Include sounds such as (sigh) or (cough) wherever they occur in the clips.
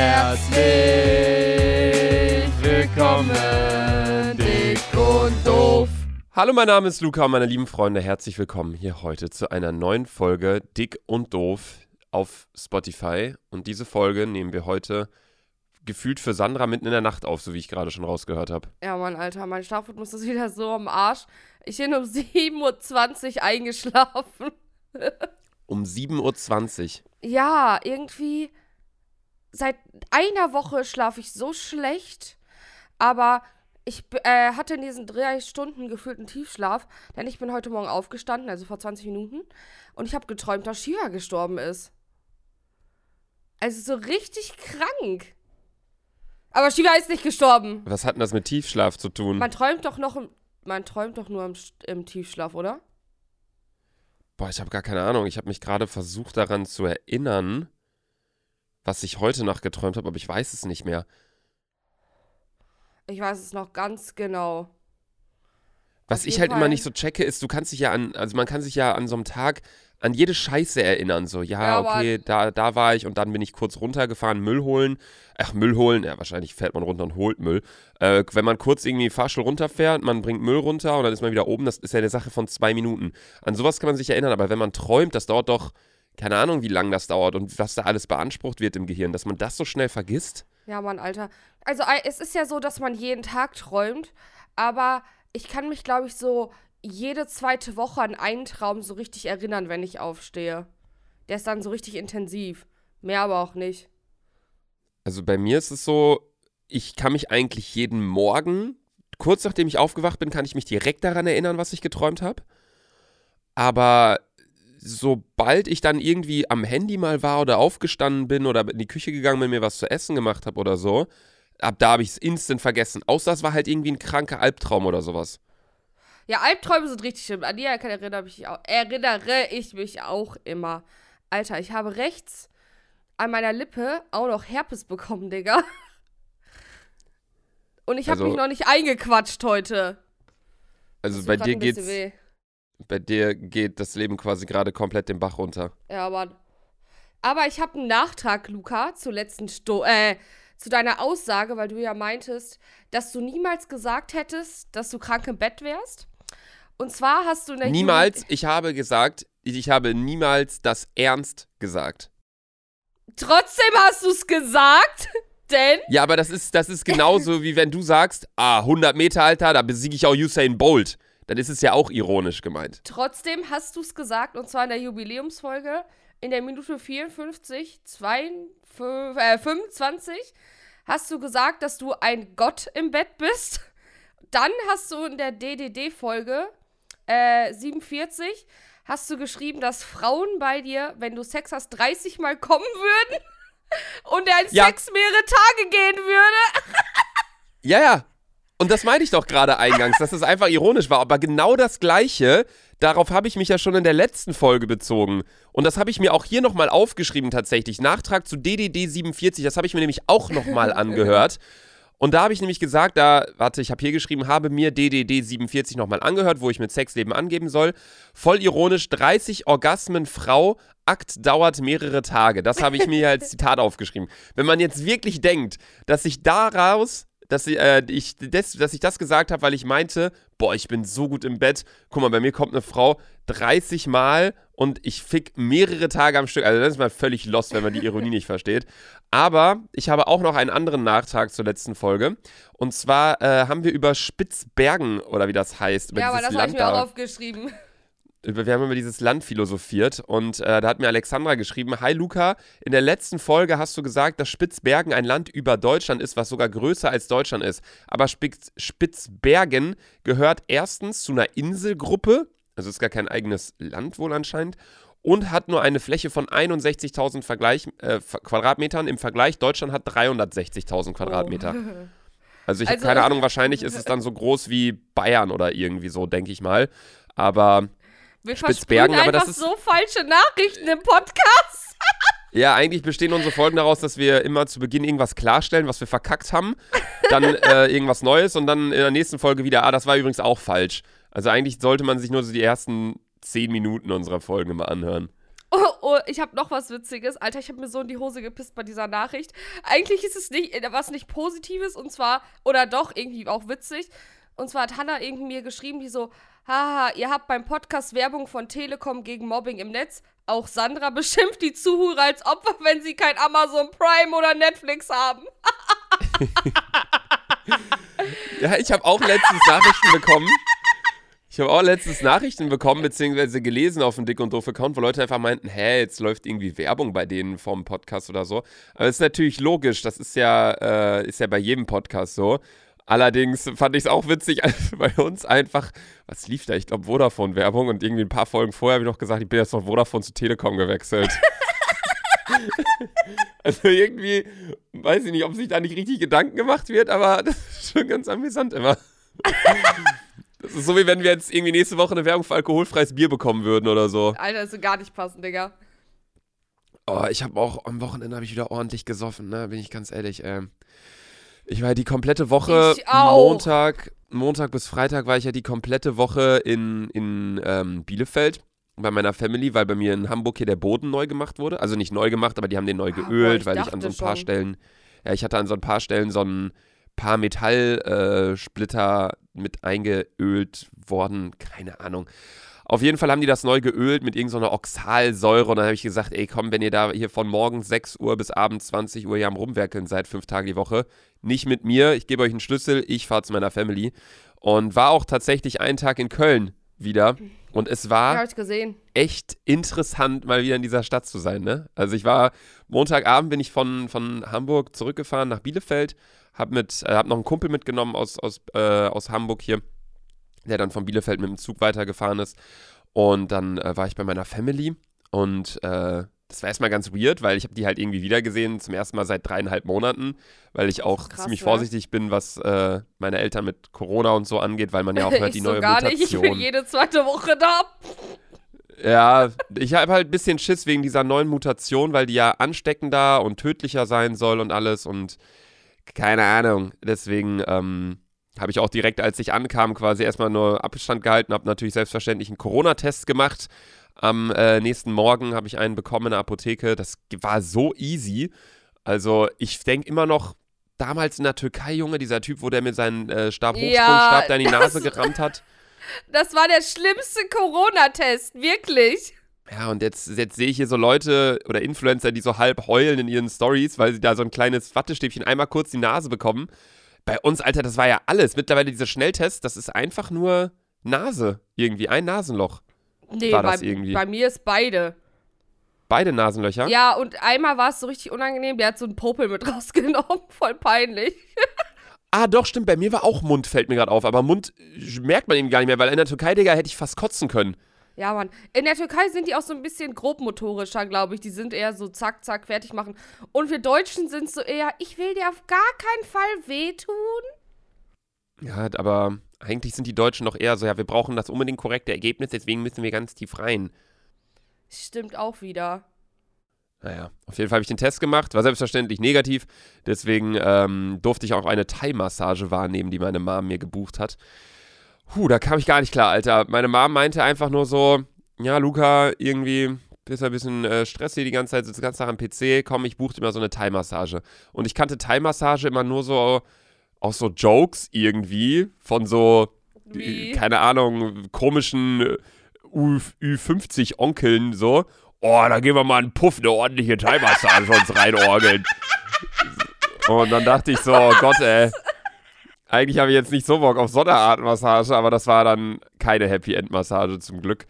Herzlich willkommen, dick und doof. Hallo, mein Name ist Luca und meine lieben Freunde, herzlich willkommen hier heute zu einer neuen Folge Dick und Doof auf Spotify. Und diese Folge nehmen wir heute gefühlt für Sandra mitten in der Nacht auf, so wie ich gerade schon rausgehört habe. Ja, Mann, Alter, mein Schlafrhythmus ist wieder so am Arsch. Ich bin um (laughs) 7.20 Uhr eingeschlafen. Um 7.20 Uhr. Ja, irgendwie seit einer Woche schlafe ich so schlecht, aber ich äh, hatte in diesen drei Stunden gefühlten Tiefschlaf, denn ich bin heute Morgen aufgestanden, also vor 20 Minuten, und ich habe geträumt, dass Shiva gestorben ist. Also so richtig krank. Aber Shiva ist nicht gestorben. Was hat denn das mit Tiefschlaf zu tun? Man träumt doch noch im, man träumt doch nur im, im Tiefschlaf, oder? Boah, ich habe gar keine Ahnung. Ich habe mich gerade versucht daran zu erinnern, was ich heute Nacht geträumt habe, aber ich weiß es nicht mehr. Ich weiß es noch ganz genau. Was Auf ich halt immer Fall. nicht so checke, ist, du kannst dich ja an, also man kann sich ja an so einem Tag an jede Scheiße erinnern. So, ja, Ja, okay, da, da war ich und dann bin ich kurz runtergefahren, Müll holen. Ach, Müll holen, ja, wahrscheinlich fährt man runter und holt Müll. Äh, wenn man kurz irgendwie Fahrstuhl runterfährt, man bringt Müll runter und dann ist man wieder oben, das ist ja eine Sache von zwei Minuten. An sowas kann man sich erinnern, aber wenn man träumt, das dauert doch, keine Ahnung, wie lange das dauert und was da alles beansprucht wird im Gehirn, dass man das so schnell vergisst. Ja, Mann, Alter. Also es ist ja so, dass man jeden Tag träumt, aber ich kann mich, glaube ich, so jede zweite Woche an einen Traum so richtig erinnern, wenn ich aufstehe. Der ist dann so richtig intensiv. Mehr aber auch nicht. Also bei mir ist es so, ich kann mich eigentlich jeden Morgen, kurz nachdem ich aufgewacht bin, kann ich mich direkt daran erinnern, was ich geträumt habe. Aber sobald ich dann irgendwie am Handy mal war oder aufgestanden bin oder in die Küche gegangen bin, mir was zu essen gemacht habe oder so, ab da habe ich es instant vergessen. Außer es war halt irgendwie ein kranker Albtraum oder sowas. Ja, Albträume sind richtig schlimm. An die erinnere, mich auch, erinnere ich mich auch immer. Alter, ich habe rechts an meiner Lippe auch noch Herpes bekommen, Digga. Und ich habe Also- mich noch nicht eingequatscht heute. Also bei dir geht's, weh. Bei dir geht das Leben quasi gerade komplett den Bach runter. Ja, Mann. Aber ich habe einen Nachtrag, Luca, zur letzten Sto äh, zu deiner Aussage, weil du ja meintest, dass du niemals gesagt hättest, dass du krank im Bett wärst. Und zwar hast du in der Niemals, Jugend- ich habe gesagt, ich habe niemals das ernst gesagt. Trotzdem hast du es gesagt, (laughs) denn Ja, aber das ist, das ist genauso wie wenn du sagst, ah, 100 Meter, Alter, da besiege ich auch Usain Bolt. Dann ist es ja auch ironisch gemeint. trotzdem hast du es gesagt, und zwar in der Jubiläumsfolge, in der Minute 54, 2, äh, 25, hast du gesagt, dass du ein Gott im Bett bist. Dann hast du in der DDD-Folge äh, 47 hast du geschrieben, dass Frauen bei dir, wenn du Sex hast, 30 Mal kommen würden (laughs) und dein Ja. Sex mehrere Tage gehen würde. Ja, ja. Und das meinte ich doch gerade eingangs, dass es einfach ironisch war. Aber genau das Gleiche, darauf habe ich mich ja schon in der letzten Folge bezogen. Und das habe ich mir auch hier nochmal aufgeschrieben tatsächlich. Nachtrag zu DDD 47, das habe ich mir nämlich auch nochmal angehört. Und da habe ich nämlich gesagt, da, warte, ich habe hier geschrieben, habe mir DDD 47 nochmal angehört, wo ich mit Sexleben angeben soll. Voll ironisch, 30 Orgasmen Frau, Akt dauert mehrere Tage. Das habe ich mir als Zitat aufgeschrieben. Wenn man jetzt wirklich denkt, dass ich daraus, dass ich, äh, ich, das, dass ich das gesagt habe, weil ich meinte, boah, ich bin so gut im Bett. Guck mal, bei mir kommt eine Frau 30 Mal und ich fick mehrere Tage am Stück. Also das ist mal völlig lost, wenn man die Ironie (laughs) nicht versteht. Aber ich habe auch noch einen anderen Nachtrag zur letzten Folge. Und zwar äh, haben wir über Spitzbergen, oder wie das heißt, über Ja, aber das habe ich mir da auch aufgeschrieben. Wir haben über dieses Land philosophiert und äh, da hat mir Alexandra geschrieben, Hi Luca, in der letzten Folge hast du gesagt, dass Spitzbergen ein Land über Deutschland ist, was sogar größer als Deutschland ist. Aber Spitz, Spitzbergen gehört erstens zu einer Inselgruppe, also ist gar kein eigenes Land wohl anscheinend, und hat nur eine Fläche von 61.000 Vergleich, äh, Quadratmetern. Im Vergleich, Deutschland hat 360.000 Quadratmeter. (laughs) Also ich habe Also- keine Ahnung, wahrscheinlich ist es dann so groß wie Bayern oder irgendwie so, denke ich mal. Aber Wir Spitzbergen, aber das einfach ist- so falsche Nachrichten im Podcast. (laughs) Ja, eigentlich bestehen unsere Folgen daraus, dass wir immer zu Beginn irgendwas klarstellen, was wir verkackt haben, dann (laughs) äh, irgendwas Neues und dann in der nächsten Folge wieder, ah, das war übrigens auch falsch. Also eigentlich sollte man sich nur so die ersten zehn Minuten unserer Folgen immer anhören. Oh, oh, ich habe noch was Witziges. Alter, ich habe mir so in die Hose gepisst bei dieser Nachricht. Eigentlich ist es nicht äh, was nicht Positives und zwar, oder doch, irgendwie auch witzig. Und zwar hat Hannah irgendwie mir geschrieben, die so, haha, ihr habt beim Podcast Werbung von Telekom gegen Mobbing im Netz. Auch Sandra (laughs) beschimpft die Zuhörer als Opfer, wenn sie kein Amazon Prime oder Netflix haben. (laughs) Ja, ich habe auch letztens Nachrichten bekommen. Ich habe auch letztens Nachrichten bekommen, beziehungsweise gelesen auf dem Dick und Doof Account, wo Leute einfach meinten, hä, jetzt läuft irgendwie Werbung bei denen vom Podcast oder so. Aber das ist natürlich logisch, das ist ja, äh, ist ja bei jedem Podcast so. Allerdings fand ich es auch witzig, (laughs) bei uns einfach, was lief da? Ich glaube Vodafone-Werbung und irgendwie ein paar Folgen vorher habe ich noch gesagt, ich bin jetzt von Vodafone zu Telekom gewechselt. (laughs) also irgendwie, weiß ich nicht, ob sich da nicht richtig Gedanken gemacht wird, aber (laughs) das ist schon ganz amüsant immer. Das ist so, wie wenn wir jetzt irgendwie nächste Woche eine Werbung für alkoholfreies Bier bekommen würden oder so. Alter, ist so gar nicht passend, Digga. Oh, ich habe auch am Wochenende habe ich wieder ordentlich gesoffen, ne? Bin ich ganz ehrlich. Ähm, ich war die komplette Woche. Montag, Montag bis Freitag war ich ja die komplette Woche in, in ähm, Bielefeld bei meiner Family, weil bei mir in Hamburg hier der Boden neu gemacht wurde. Also nicht neu gemacht, aber die haben den neu Ah, boah, geölt, ich weil ich an so ein paar schon. Stellen, ja, ich hatte an so ein paar Stellen so ein paar Metallsplitter äh, mit eingeölt worden. Keine Ahnung. Auf jeden Fall haben die das neu geölt mit irgendeiner Oxalsäure. Und dann habe ich gesagt, ey komm, wenn ihr da hier von morgens 6 Uhr bis abends 20 Uhr hier am Rumwerkeln seid, fünf Tage die Woche, nicht mit mir, ich gebe euch einen Schlüssel, ich fahre zu meiner Family. Und war auch tatsächlich einen Tag in Köln wieder. Und es war Ja, echt interessant, mal wieder in dieser Stadt zu sein. Ne? Also ich war Montagabend bin ich von, von Hamburg zurückgefahren nach Bielefeld, habe mit, äh, hab noch einen Kumpel mitgenommen aus, aus, äh, aus Hamburg hier, der dann von Bielefeld mit dem Zug weitergefahren ist. Und dann äh, war ich bei meiner Family und äh, das war erstmal ganz weird, weil ich habe die halt irgendwie wiedergesehen, zum ersten Mal seit dreieinhalb Monaten, weil ich auch krass, ziemlich ne? vorsichtig bin, was äh, meine Eltern mit Corona und so angeht, weil man ja auch (laughs) hört, die so neue gar Mutation. nicht. Ich bin jede zweite Woche da. Ja, ich habe halt ein bisschen Schiss wegen dieser neuen Mutation, weil die ja ansteckender und tödlicher sein soll und alles und keine Ahnung. Deswegen ähm, habe ich auch direkt, als ich ankam, quasi erstmal nur Abstand gehalten, habe natürlich selbstverständlich einen Corona-Test gemacht. Am äh, nächsten Morgen habe ich einen bekommen in der Apotheke. Das war so easy. Also ich denke immer noch, damals in der Türkei, Junge, dieser Typ, wo der mit seinem äh, Stab Ja, Hochsprungstab da in die Nase gerammt hat. (laughs) Das war der schlimmste Corona-Test, wirklich. Ja, und jetzt, jetzt sehe ich hier so Leute oder Influencer, die so halb heulen in ihren Stories, weil sie da so ein kleines Wattestäbchen einmal kurz die Nase bekommen. Bei uns, Alter, das war ja alles. Mittlerweile diese Schnelltests, das ist einfach nur Nase irgendwie, ein Nasenloch. Nee, War bei, das irgendwie? bei mir ist beide. Beide Nasenlöcher. Ja, und einmal war es so richtig unangenehm, der hat so einen Popel mit (laughs) rausgenommen. Voll peinlich. (laughs) Ah, doch, stimmt, bei mir war auch Mund, fällt mir gerade auf. Aber Mund äh, merkt man eben gar nicht mehr, weil in der Türkei, Digga, hätte ich fast kotzen können. Ja, Mann. In der Türkei sind die auch so ein bisschen grobmotorischer, glaube ich. Die sind eher so zack, zack, fertig machen. Und wir Deutschen sind so eher, ich will dir auf gar keinen Fall wehtun. Ja, aber eigentlich sind die Deutschen doch eher so, ja, wir brauchen das unbedingt korrekte Ergebnis, deswegen müssen wir ganz tief rein. Stimmt auch wieder. Naja, auf jeden Fall habe ich den Test gemacht, war selbstverständlich negativ. Deswegen ähm, durfte ich auch eine Thai-Massage wahrnehmen, die meine Mom mir gebucht hat. Puh, da kam ich gar nicht klar, Alter. Meine Mom meinte einfach nur so: Ja, Luca, irgendwie bist du ein bisschen äh, stressig die ganze Zeit, sitzt den ganzen Tag am PC. Komm, ich buche dir mal so eine Thai-Massage. Und ich kannte Thai-Massage immer nur so aus so Jokes irgendwie von so, Wie? äh, keine Ahnung, komischen äh, U Ü50-Onkeln so. Oh, da gehen wir mal einen Puff, eine ordentliche Thai-Massage uns (laughs) reinorgeln. Und dann dachte ich so, oh Gott, ey. (laughs) Eigentlich habe ich jetzt nicht so Bock auf so eine Art Massage, aber das war dann keine Happy End Massage zum Glück.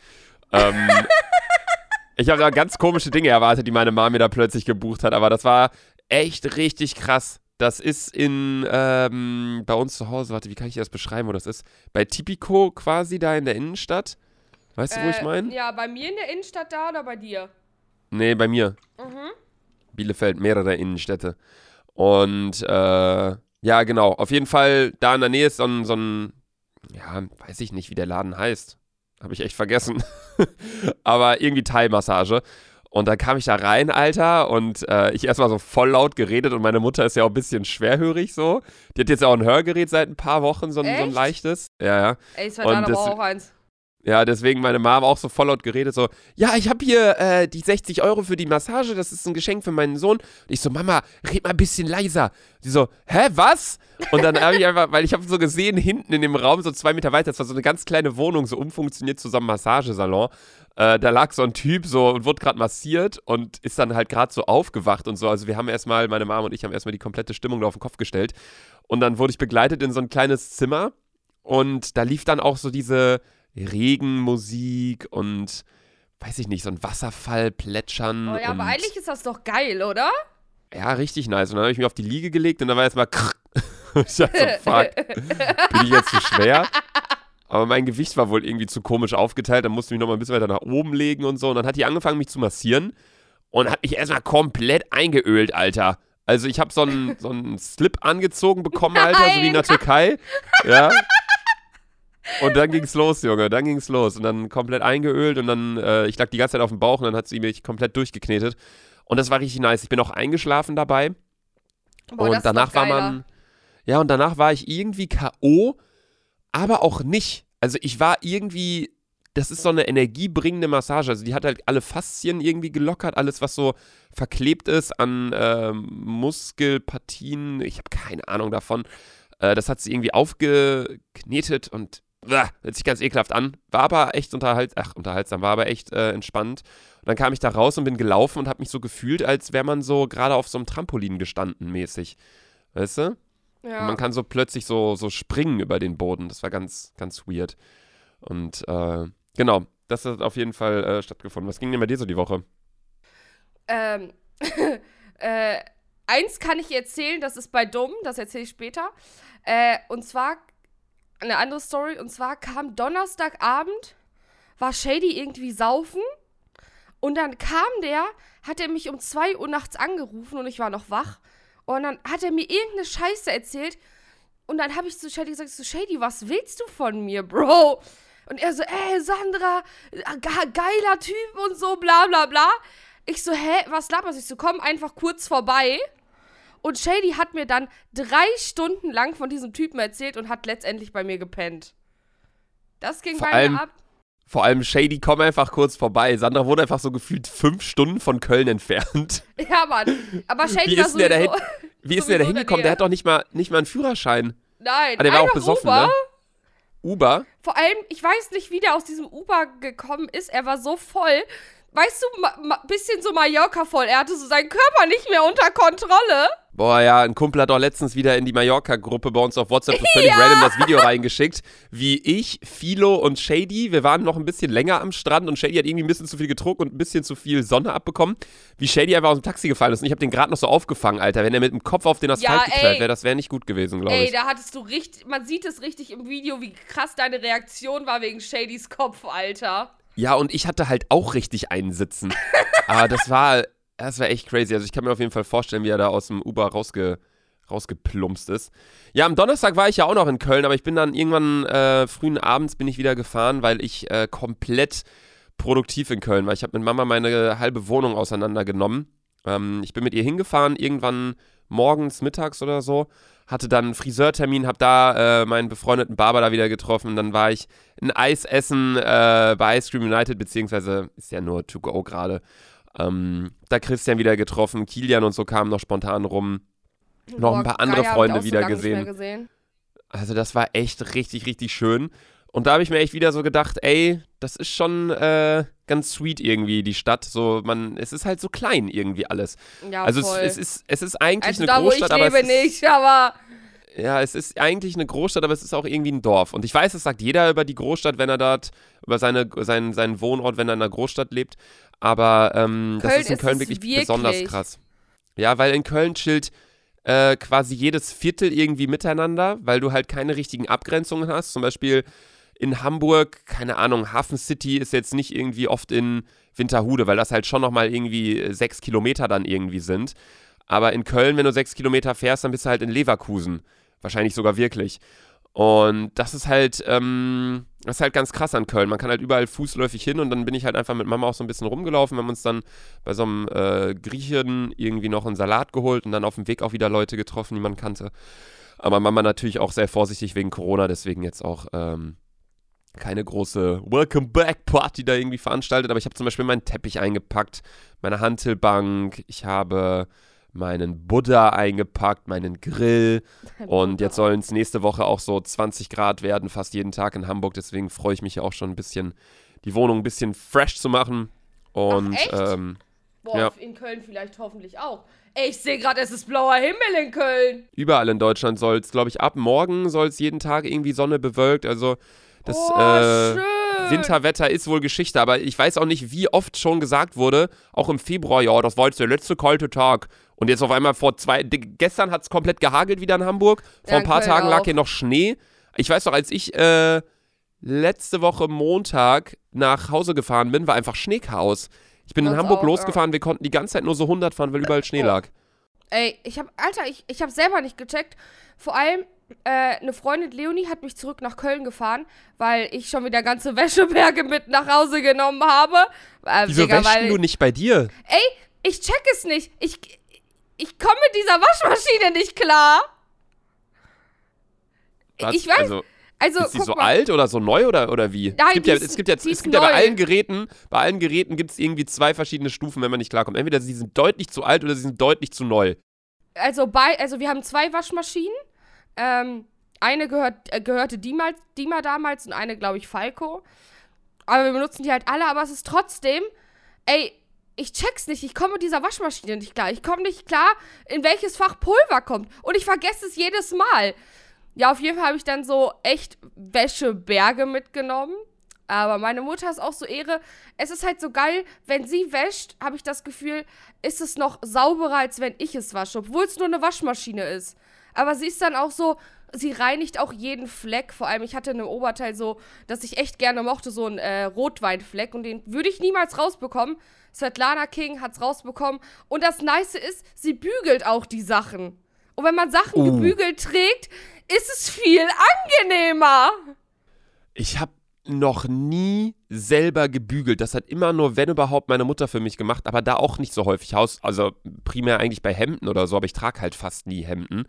Ähm, (laughs) ich habe da ganz komische Dinge erwartet, die meine Mama mir da plötzlich gebucht hat, aber das war echt richtig krass. Das ist in, ähm, bei uns zu Hause, warte, wie kann ich das beschreiben, wo das ist? Bei Tipico quasi da in der Innenstadt. Weißt du, wo ich Äh, meine? Ja, bei mir in der Innenstadt da oder bei dir? Nee, bei mir. Mhm. Bielefeld, mehrere Innenstädte. Und äh, ja, genau. Auf jeden Fall, da in der Nähe ist so ein, so ein, ja, weiß ich nicht, wie der Laden heißt. Habe ich echt vergessen. (laughs) Aber irgendwie Thai-Massage. Und dann kam ich da rein, Alter, und äh, ich erstmal so voll laut geredet und meine Mutter ist ja auch ein bisschen schwerhörig so. Die hat jetzt auch ein Hörgerät seit ein paar Wochen, so ein, so ein leichtes. Ja, ja. Ey, es Und war dann aber das- auch eins. Ja, deswegen meine Mom auch so voll laut geredet, so, ja, ich habe hier äh, die 60 Euro für die Massage, das ist ein Geschenk für meinen Sohn. Und ich so, Mama, red mal ein bisschen leiser. Sie so, hä, was? Und dann habe ich einfach, weil ich habe so gesehen, hinten in dem Raum, so zwei Meter weiter, das war so eine ganz kleine Wohnung, so umfunktioniert zusammen Massagesalon. Äh, da lag so ein Typ so und wurde gerade massiert und ist dann halt gerade so aufgewacht und so. Also wir haben erstmal, meine Mom und ich haben erstmal die komplette Stimmung da auf den Kopf gestellt. Und dann wurde ich begleitet in so ein kleines Zimmer und da lief dann auch so diese Regenmusik und weiß ich nicht, so ein Wasserfall plätschern. Oh ja, aber eigentlich ist das doch geil, oder? ja, richtig nice. Und dann habe ich mich auf die Liege gelegt und dann war erstmal krrr. (laughs) Und ich dachte so, fuck, (laughs) bin ich jetzt zu schwer? Aber mein Gewicht war wohl irgendwie zu komisch aufgeteilt. Dann musste ich mich nochmal ein bisschen weiter nach oben legen und so. Und dann hat die angefangen, mich zu massieren und hat mich erstmal komplett eingeölt, Alter. Also ich habe so einen so einen Slip angezogen bekommen, Alter, so wie in der Türkei. Ja. Und dann ging's los, Junge, dann ging's los. Und dann komplett eingeölt und dann, äh, ich lag die ganze Zeit auf dem Bauch und dann hat sie mich komplett durchgeknetet. Und das war richtig nice. Ich bin auch eingeschlafen dabei. Boah, und danach war man, ja, und danach war ich irgendwie K.O., aber auch nicht. Also ich war irgendwie, das ist so eine energiebringende Massage. Also die hat halt alle Faszien irgendwie gelockert, alles, was so verklebt ist an ähm, Muskelpartien. Ich habe keine Ahnung davon. Äh, das hat sie irgendwie aufgeknetet und hört sich ganz ekelhaft an. War aber echt unterhalt, ach, unterhaltsam, war aber echt äh, entspannt. Und dann kam ich da raus und bin gelaufen und habe mich so gefühlt, als wäre man so gerade auf so einem Trampolin gestanden mäßig. Weißt du? Ja. Und man kann so plötzlich so, so springen über den Boden. Das war ganz, ganz weird. Und äh, genau, das hat auf jeden Fall äh, stattgefunden. Was ging denn bei dir so die Woche? Ähm, (laughs) äh, eins kann ich erzählen, das ist bei Dumm, das erzähle ich später. Äh, und zwar eine andere Story, und zwar kam Donnerstagabend, war Shady irgendwie saufen und dann kam der, hat er mich um 2 Uhr nachts angerufen und ich war noch wach und dann hat er mir irgendeine Scheiße erzählt und dann habe ich zu Shady gesagt, so Shady, was willst du von mir, Bro? Und er so, ey, Sandra, äh, ge geiler Typ und so, bla bla bla. Ich so, hä, was laberst du? Ich so, komm einfach kurz vorbei. Und Shady hat mir dann drei Stunden lang von diesem Typen erzählt und hat letztendlich bei mir gepennt. Das ging Vor bei allem- mir ab. Vor allem Shady, komm einfach kurz vorbei. Sandra wurde einfach so gefühlt fünf Stunden von Köln entfernt. (laughs) Ja, Mann. Aber Shady Wie war ist denn der sowieso... da Wie ist denn der da hingekommen? Der hat doch nicht mal, nicht mal einen Führerschein. Nein, Ah, der war auch besoffen, Uber. ne? Uber? Vor allem, ich weiß nicht, wie der aus diesem Uber gekommen ist. Er war so voll. Weißt du, ma, bisschen so Mallorca voll. Er hatte so seinen Körper nicht mehr unter Kontrolle. Boah, ja, ein Kumpel hat auch letztens wieder in die Mallorca-Gruppe bei uns auf WhatsApp völlig random das Video reingeschickt, wie ich, Philo und Shady, wir waren noch ein bisschen länger am Strand und Shady hat irgendwie ein bisschen zu viel getrunken und ein bisschen zu viel Sonne abbekommen, wie Shady einfach aus dem Taxi gefallen ist und ich habe den gerade noch so aufgefangen, Alter. Wenn er mit dem Kopf auf den Asphalt Ja, geknallt ey. wäre, das wäre nicht gut gewesen, glaube Ey, ich. da hattest du richtig, man sieht es richtig im Video, wie krass deine Reaktion war wegen Shadys Kopf, Alter. Ja, und ich hatte halt auch richtig einen sitzen. (laughs) Aber das war, das war echt crazy. Also ich kann mir auf jeden Fall vorstellen, wie er da aus dem Uber rausge, rausgeplumpst ist. Ja, am Donnerstag war ich ja auch noch in Köln, aber ich bin dann irgendwann äh, frühen abends bin ich wieder gefahren, weil ich äh, komplett produktiv in Köln war. Ich habe mit Mama meine halbe Wohnung auseinandergenommen. Ähm, ich bin mit ihr hingefahren, irgendwann morgens, mittags oder so. Hatte dann einen Friseurtermin, habe da äh, meinen befreundeten Barber da wieder getroffen. Dann war ich ein Eis essen äh, bei Ice Cream United, beziehungsweise ist ja nur To Go gerade. Ähm, da Christian wieder getroffen, Kilian und so kamen noch spontan rum. Noch ein paar andere Freunde wieder gesehen. gesehen. Also das war echt richtig, richtig schön. Und da habe ich mir echt wieder so gedacht, ey, das ist schon äh, ganz sweet irgendwie, die Stadt. So, man, es ist halt so klein irgendwie alles. Ja, also es, voll. es, ist, es ist eigentlich also eine da, wo ich Großstadt, aber lebe, es ist, nicht, aber ja, es ist eigentlich eine Großstadt, aber es ist auch irgendwie ein Dorf. Und ich weiß, es sagt jeder über die Großstadt, wenn er dort, über seine, seinen, seinen Wohnort, wenn er in einer Großstadt lebt. Aber ähm, das ist in Köln es wirklich, wirklich. besonders krass. Ja, weil in Köln chillt äh, quasi jedes Viertel irgendwie miteinander, weil du halt keine richtigen Abgrenzungen hast. Zum Beispiel in Hamburg, keine Ahnung, Hafen City ist jetzt nicht irgendwie oft in Winterhude, weil das halt schon nochmal irgendwie äh, sechs Kilometer dann irgendwie sind. Aber in Köln, wenn du sechs Kilometer fährst, dann bist du halt in Leverkusen. Wahrscheinlich sogar wirklich. Und das ist halt, ähm, das ist halt ganz krass an Köln. Man kann halt überall fußläufig hin und dann bin ich halt einfach mit Mama auch so ein bisschen rumgelaufen. Wir haben uns dann bei so einem äh, Griechen irgendwie noch einen Salat geholt und dann auf dem Weg auch wieder Leute getroffen, die man kannte. Aber Mama natürlich auch sehr vorsichtig wegen Corona, deswegen jetzt auch ähm, keine große Welcome Back Party da irgendwie veranstaltet, aber ich habe zum Beispiel meinen Teppich eingepackt, meine Hantelbank, ich habe meinen Buddha eingepackt, meinen Grill und jetzt sollen es nächste Woche auch so 20 Grad werden, fast jeden Tag in Hamburg, deswegen freue ich mich auch schon ein bisschen, die Wohnung ein bisschen fresh zu machen und echt? ähm, Boah, Ja. in Köln vielleicht hoffentlich auch. Ey, ich sehe gerade, es ist blauer Himmel in Köln. überall in Deutschland soll es, glaube ich, ab morgen soll es jeden Tag irgendwie Sonne bewölkt, also das oh, äh. Winterwetter ist wohl Geschichte, aber ich weiß auch nicht, wie oft schon gesagt wurde, auch im Februar, ja, das war jetzt der letzte kalte Tag. Und jetzt auf einmal vor zwei, gestern hat es komplett gehagelt wieder in Hamburg. Vor Ja, ein in paar Tagen lag hier noch Schnee. Ich weiß noch, als ich äh, letzte Woche Montag nach Hause gefahren bin, war einfach Schneechaos. Ich bin in Uns Hamburg auch, ja. losgefahren, wir konnten die ganze Zeit nur so 100 fahren, weil überall Schnee lag. Ey, ich hab, Alter, ich, ich hab selber nicht gecheckt. Vor allem, äh, eine Freundin Leonie hat mich zurück nach Köln gefahren, weil ich schon wieder ganze (laughs) Wäscheberge mit nach Hause genommen habe. Äh, Wieso Digga, weil, du nicht bei dir? Ey, ich check es nicht. Ich, ich komme mit dieser Waschmaschine nicht klar. Was? Ich weiß, Also, also, ist die so mal. alt oder so neu oder, oder wie? Nein, es gibt ja, es gibt ja, es gibt ja bei allen Geräten, bei allen Geräten gibt es irgendwie zwei verschiedene Stufen, wenn man nicht klarkommt. Entweder sie sind deutlich zu alt oder sie sind deutlich zu neu. also bei, also wir haben zwei Waschmaschinen. Ähm, eine gehört, äh, gehörte Dima, Dima damals und eine, glaube ich, Falco. Aber wir benutzen die halt alle, aber es ist trotzdem, ey, ich check's nicht, ich komme mit dieser Waschmaschine nicht klar. Ich komme nicht klar, in welches Fach Pulver kommt. Und ich vergesse es jedes Mal. Ja, auf jeden Fall habe ich dann so echt Wäscheberge mitgenommen. Aber meine Mutter ist auch so Ehre. Es ist halt so geil, wenn sie wäscht, habe ich das Gefühl, ist es noch sauberer, als wenn ich es wasche, obwohl es nur eine Waschmaschine ist. Aber sie ist dann auch so, sie reinigt auch jeden Fleck. Vor allem, ich hatte in einem Oberteil so, dass ich echt gerne mochte, so einen äh, Rotweinfleck. Und den würde ich niemals rausbekommen. Svetlana King hat's rausbekommen. Und das Nice ist, sie bügelt auch die Sachen. Und wenn man Sachen Uh. gebügelt trägt, ist es viel angenehmer. Ich habe noch nie selber gebügelt. Das hat immer nur, wenn überhaupt, meine Mutter für mich gemacht, aber da auch nicht so häufig. Haus, also primär eigentlich bei Hemden oder so, aber ich trage halt fast nie Hemden.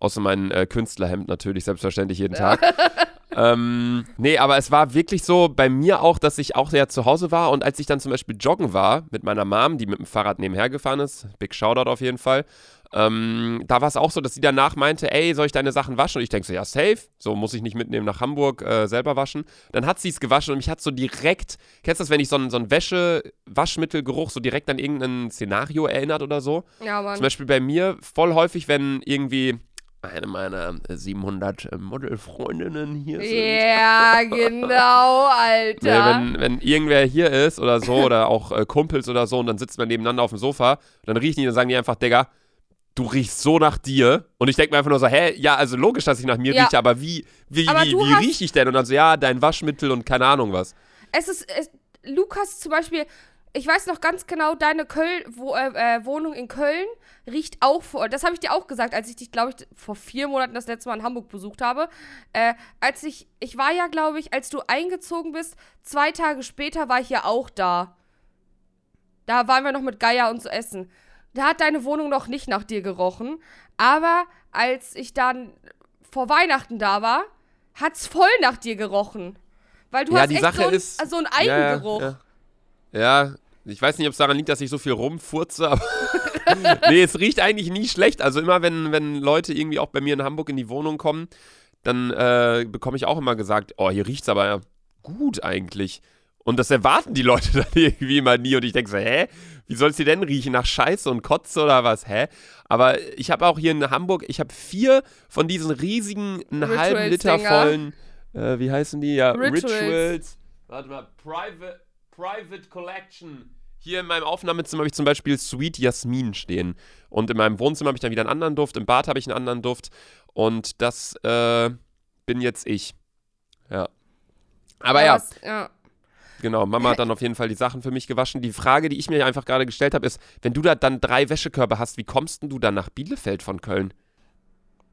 Außer mein äh, Künstlerhemd natürlich, selbstverständlich jeden Tag. (laughs) ähm, nee, aber es war wirklich so bei mir auch, dass ich auch sehr zu Hause war und als ich dann zum Beispiel joggen war mit meiner Mom, die mit dem Fahrrad nebenher gefahren ist, big Shoutout auf jeden Fall, ähm, da war es auch so, dass sie danach meinte, ey, soll ich deine Sachen waschen? Und ich denke so, ja, safe, so muss ich nicht mitnehmen nach Hamburg äh, selber waschen. Dann hat sie es gewaschen und mich hat so direkt, kennst du das, wenn ich so ein, so ein Wäsche-Waschmittelgeruch so direkt an irgendein Szenario erinnert oder so? Ja, Mann. Zum Beispiel bei mir voll häufig, wenn irgendwie eine meiner 700 Modelfreundinnen hier sind. Ja, genau, (laughs) Alter. Nee, wenn, wenn irgendwer hier ist oder so oder auch äh, Kumpels oder so und dann sitzt man nebeneinander auf dem Sofa, dann riechen die und sagen die einfach, Digga, du riechst so nach dir. Und ich denke mir einfach nur so, hä, ja, also logisch, dass ich nach mir Ja. rieche, aber wie, wie, Aber wie, wie rieche ich denn? Und dann so, ja, dein Waschmittel und keine Ahnung was. Es ist, es, Lukas zum Beispiel, ich weiß noch ganz genau, deine Köln, wo, äh, äh, Wohnung in Köln riecht auch vor. Das habe ich dir auch gesagt, als ich dich, glaube ich, vor vier Monaten das letzte Mal in Hamburg besucht habe. Äh, als ich, ich war ja, glaube ich, als du eingezogen bist, zwei Tage später war ich ja auch da. Da waren wir noch mit Geier und zu essen. Da hat deine Wohnung noch nicht nach dir gerochen. Aber als ich dann vor Weihnachten da war, hat's voll nach dir gerochen. Weil du Ja, hast echt Sache so, ein, ist- so einen Ja, ja, Eigengeruch. Ja, ja. ich weiß nicht, ob es daran liegt, dass ich so viel rumfurze, aber (laughs) (laughs) nee, es riecht eigentlich nie schlecht. Also immer, wenn, wenn Leute irgendwie auch bei mir in Hamburg in die Wohnung kommen, dann äh, bekomme ich auch immer gesagt, oh, hier riecht's aber gut eigentlich. Und das erwarten die Leute (laughs) dann irgendwie immer nie. Und ich denke so, hä? Wie soll es hier denn riechen? Nach Scheiße und Kotze oder was? Hä? Aber ich habe auch hier in Hamburg, ich habe vier von diesen riesigen, einen halben Liter vollen, äh, wie heißen die? Ja, Rituals. Rituals. Warte mal, Private, Private Collection. Hier in meinem Aufnahmezimmer habe ich zum Beispiel Sweet Jasmin stehen. Und in meinem Wohnzimmer habe ich dann wieder einen anderen Duft. Im Bad habe ich einen anderen Duft. Und das äh, bin jetzt ich. Ja. Aber ja, was- ja. genau. Mama hat dann auf jeden Fall die Sachen für mich gewaschen. Die Frage, die ich mir einfach gerade gestellt habe, ist, wenn du da dann drei Wäschekörbe hast, wie kommst denn du dann nach Bielefeld von Köln?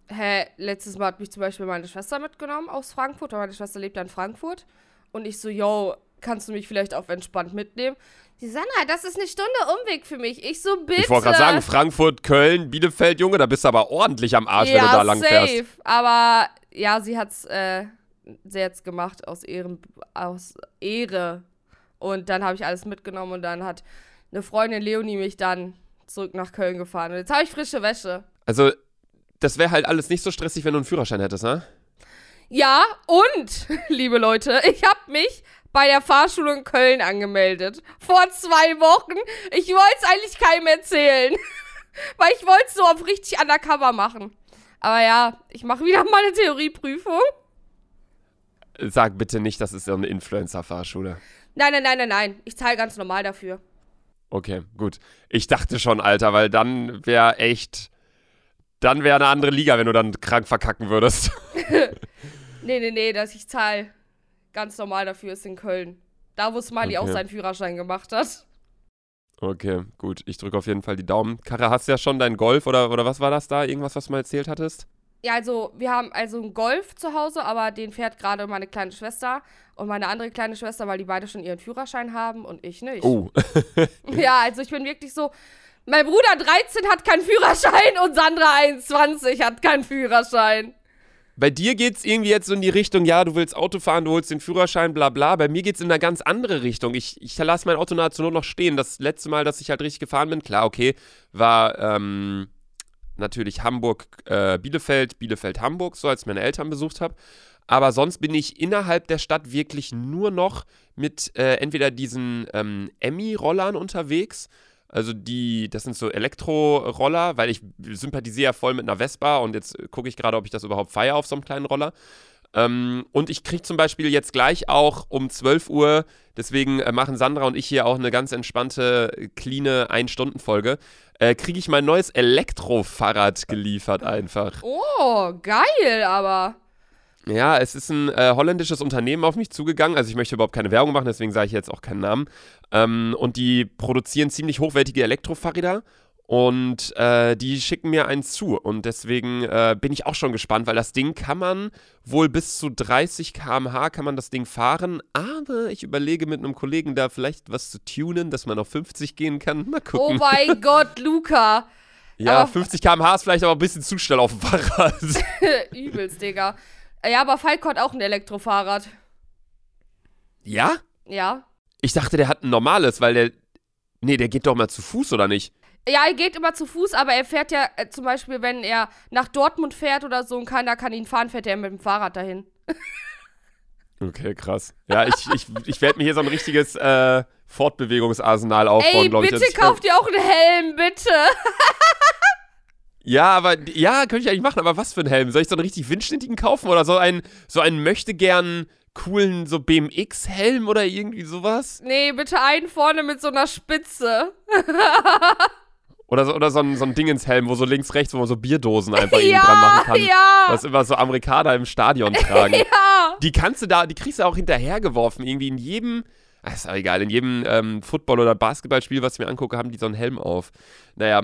Hä, letztes Mal hat mich zum Beispiel meine Schwester mitgenommen aus Frankfurt, weil meine Schwester lebt ja in Frankfurt. Und ich so, yo, kannst du mich vielleicht auf entspannt mitnehmen? Die Sanna, das ist eine Stunde Umweg für mich. Ich so, bitte. Ich wollte gerade sagen, Frankfurt, Köln, Bielefeld, Junge, da bist du aber ordentlich am Arsch, wenn du da lang safe. fährst. Aber ja, sie hat's, äh, sie jetzt gemacht aus, Ehren, aus Ehre. Und dann habe ich alles mitgenommen und dann hat eine Freundin Leonie mich dann zurück nach Köln gefahren. Und jetzt habe ich frische Wäsche. Also, das wäre halt alles nicht so stressig, wenn du einen Führerschein hättest, ne? Ja, und, (laughs) liebe Leute, ich habe mich bei der Fahrschule in Köln angemeldet. Vor zwei Wochen. Ich wollte es eigentlich keinem erzählen. (laughs) Weil ich wollte es so auf richtig undercover machen. Aber ja, ich mache wieder mal eine Theorieprüfung. Sag bitte nicht, das ist so eine Influencer-Fahrschule. Nein, nein, nein, nein, nein. Ich zahle ganz normal dafür. Okay, gut. Ich dachte schon, Alter, weil dann wäre echt. Dann wäre eine andere Liga, wenn du dann krank verkacken würdest. (laughs) nee, nee, nee, dass ich zahle ganz normal dafür ist in Köln. Da, wo Smiley Okay. auch seinen Führerschein gemacht hat. Okay, gut. Ich drücke auf jeden Fall die Daumen. Karre, hast du ja schon deinen Golf oder, oder was war das da? Irgendwas, was du mal erzählt hattest? Ja, also wir haben also einen Golf zu Hause, aber den fährt gerade meine kleine Schwester und meine andere kleine Schwester, weil die beide schon ihren Führerschein haben und ich nicht. Oh. (laughs) Ja, also ich bin wirklich so. Mein Bruder 13 hat keinen Führerschein und Sandra 21 hat keinen Führerschein. Bei dir geht's irgendwie jetzt so in die Richtung, ja, du willst Auto fahren, du holst den Führerschein, bla bla. Bei mir geht's in eine ganz andere Richtung. Ich, ich lasse mein Auto nahezu nur noch stehen. Das letzte Mal, dass ich halt richtig gefahren bin, klar, okay, war ähm, natürlich Hamburg, äh, Bielefeld, Bielefeld, Hamburg, so als ich meine Eltern besucht habe. Aber sonst bin ich innerhalb der Stadt wirklich nur noch mit äh, entweder diesen ähm, Emmy-Rollern unterwegs. Also die, das sind so Elektroroller, weil ich sympathisiere ja voll mit einer Vespa und jetzt gucke ich gerade, ob ich das überhaupt feiere auf so einem kleinen Roller. Ähm, und ich kriege zum Beispiel jetzt gleich auch um 12 Uhr, deswegen äh, machen Sandra und ich hier auch eine ganz entspannte, cleane Ein-Stunden-Folge, äh, kriege ich mein neues Elektrofahrrad geliefert einfach. Oh, geil, aber. Ja, es ist ein äh, holländisches Unternehmen auf mich zugegangen. Also ich möchte überhaupt keine Werbung machen, deswegen sage ich jetzt auch keinen Namen. Ähm, und die produzieren ziemlich hochwertige Elektrofahrräder. Und äh, die schicken mir eins zu. Und deswegen äh, bin ich auch schon gespannt, weil das Ding kann man wohl bis zu 30 km/h kann man das Ding fahren. Aber ich überlege mit einem Kollegen da vielleicht was zu tunen, dass man auf 50 gehen kann. Mal Oh gucken. mein (laughs) Gott, Luca. ja, aber- 50 km/h ist vielleicht aber ein bisschen zu schnell auf dem Fahrrad. (laughs) Übelst, Digga. Ja, aber Falco hat auch ein Elektrofahrrad. ja? Ja. Ich dachte, der hat ein normales, weil der. Nee, der geht doch mal zu Fuß, oder nicht? Ja, er geht immer zu Fuß, aber er fährt ja äh, zum Beispiel, wenn er nach Dortmund fährt oder so und keiner kann ihn fahren, fährt er mit dem Fahrrad dahin. (laughs) Okay, krass. Ja, ich, ich, ich werde mir hier so ein richtiges äh, Fortbewegungsarsenal aufbauen, glaube ich. bitte dass ich- kauf dir auch einen Helm, bitte. (laughs) Ja, aber ja, könnte ich eigentlich machen, aber was für ein Helm? Soll ich so einen richtig windschnittigen kaufen oder so einen, so einen möchte gern coolen so BMX-Helm oder irgendwie sowas? Nee, bitte einen vorne mit so einer Spitze. Oder so, oder so ein, so ein Dingenshelm, wo so links, rechts, wo man so Bierdosen einfach (laughs) irgendwie dran Ja, machen kann. ja. Was immer so Amerikaner im Stadion tragen. (laughs) Ja. Die kannst du da, die kriegst du auch hinterhergeworfen. Irgendwie in jedem, ah, ist auch egal, in jedem ähm, Football- oder Basketballspiel, was ich mir angucke, haben die so einen Helm auf. Naja.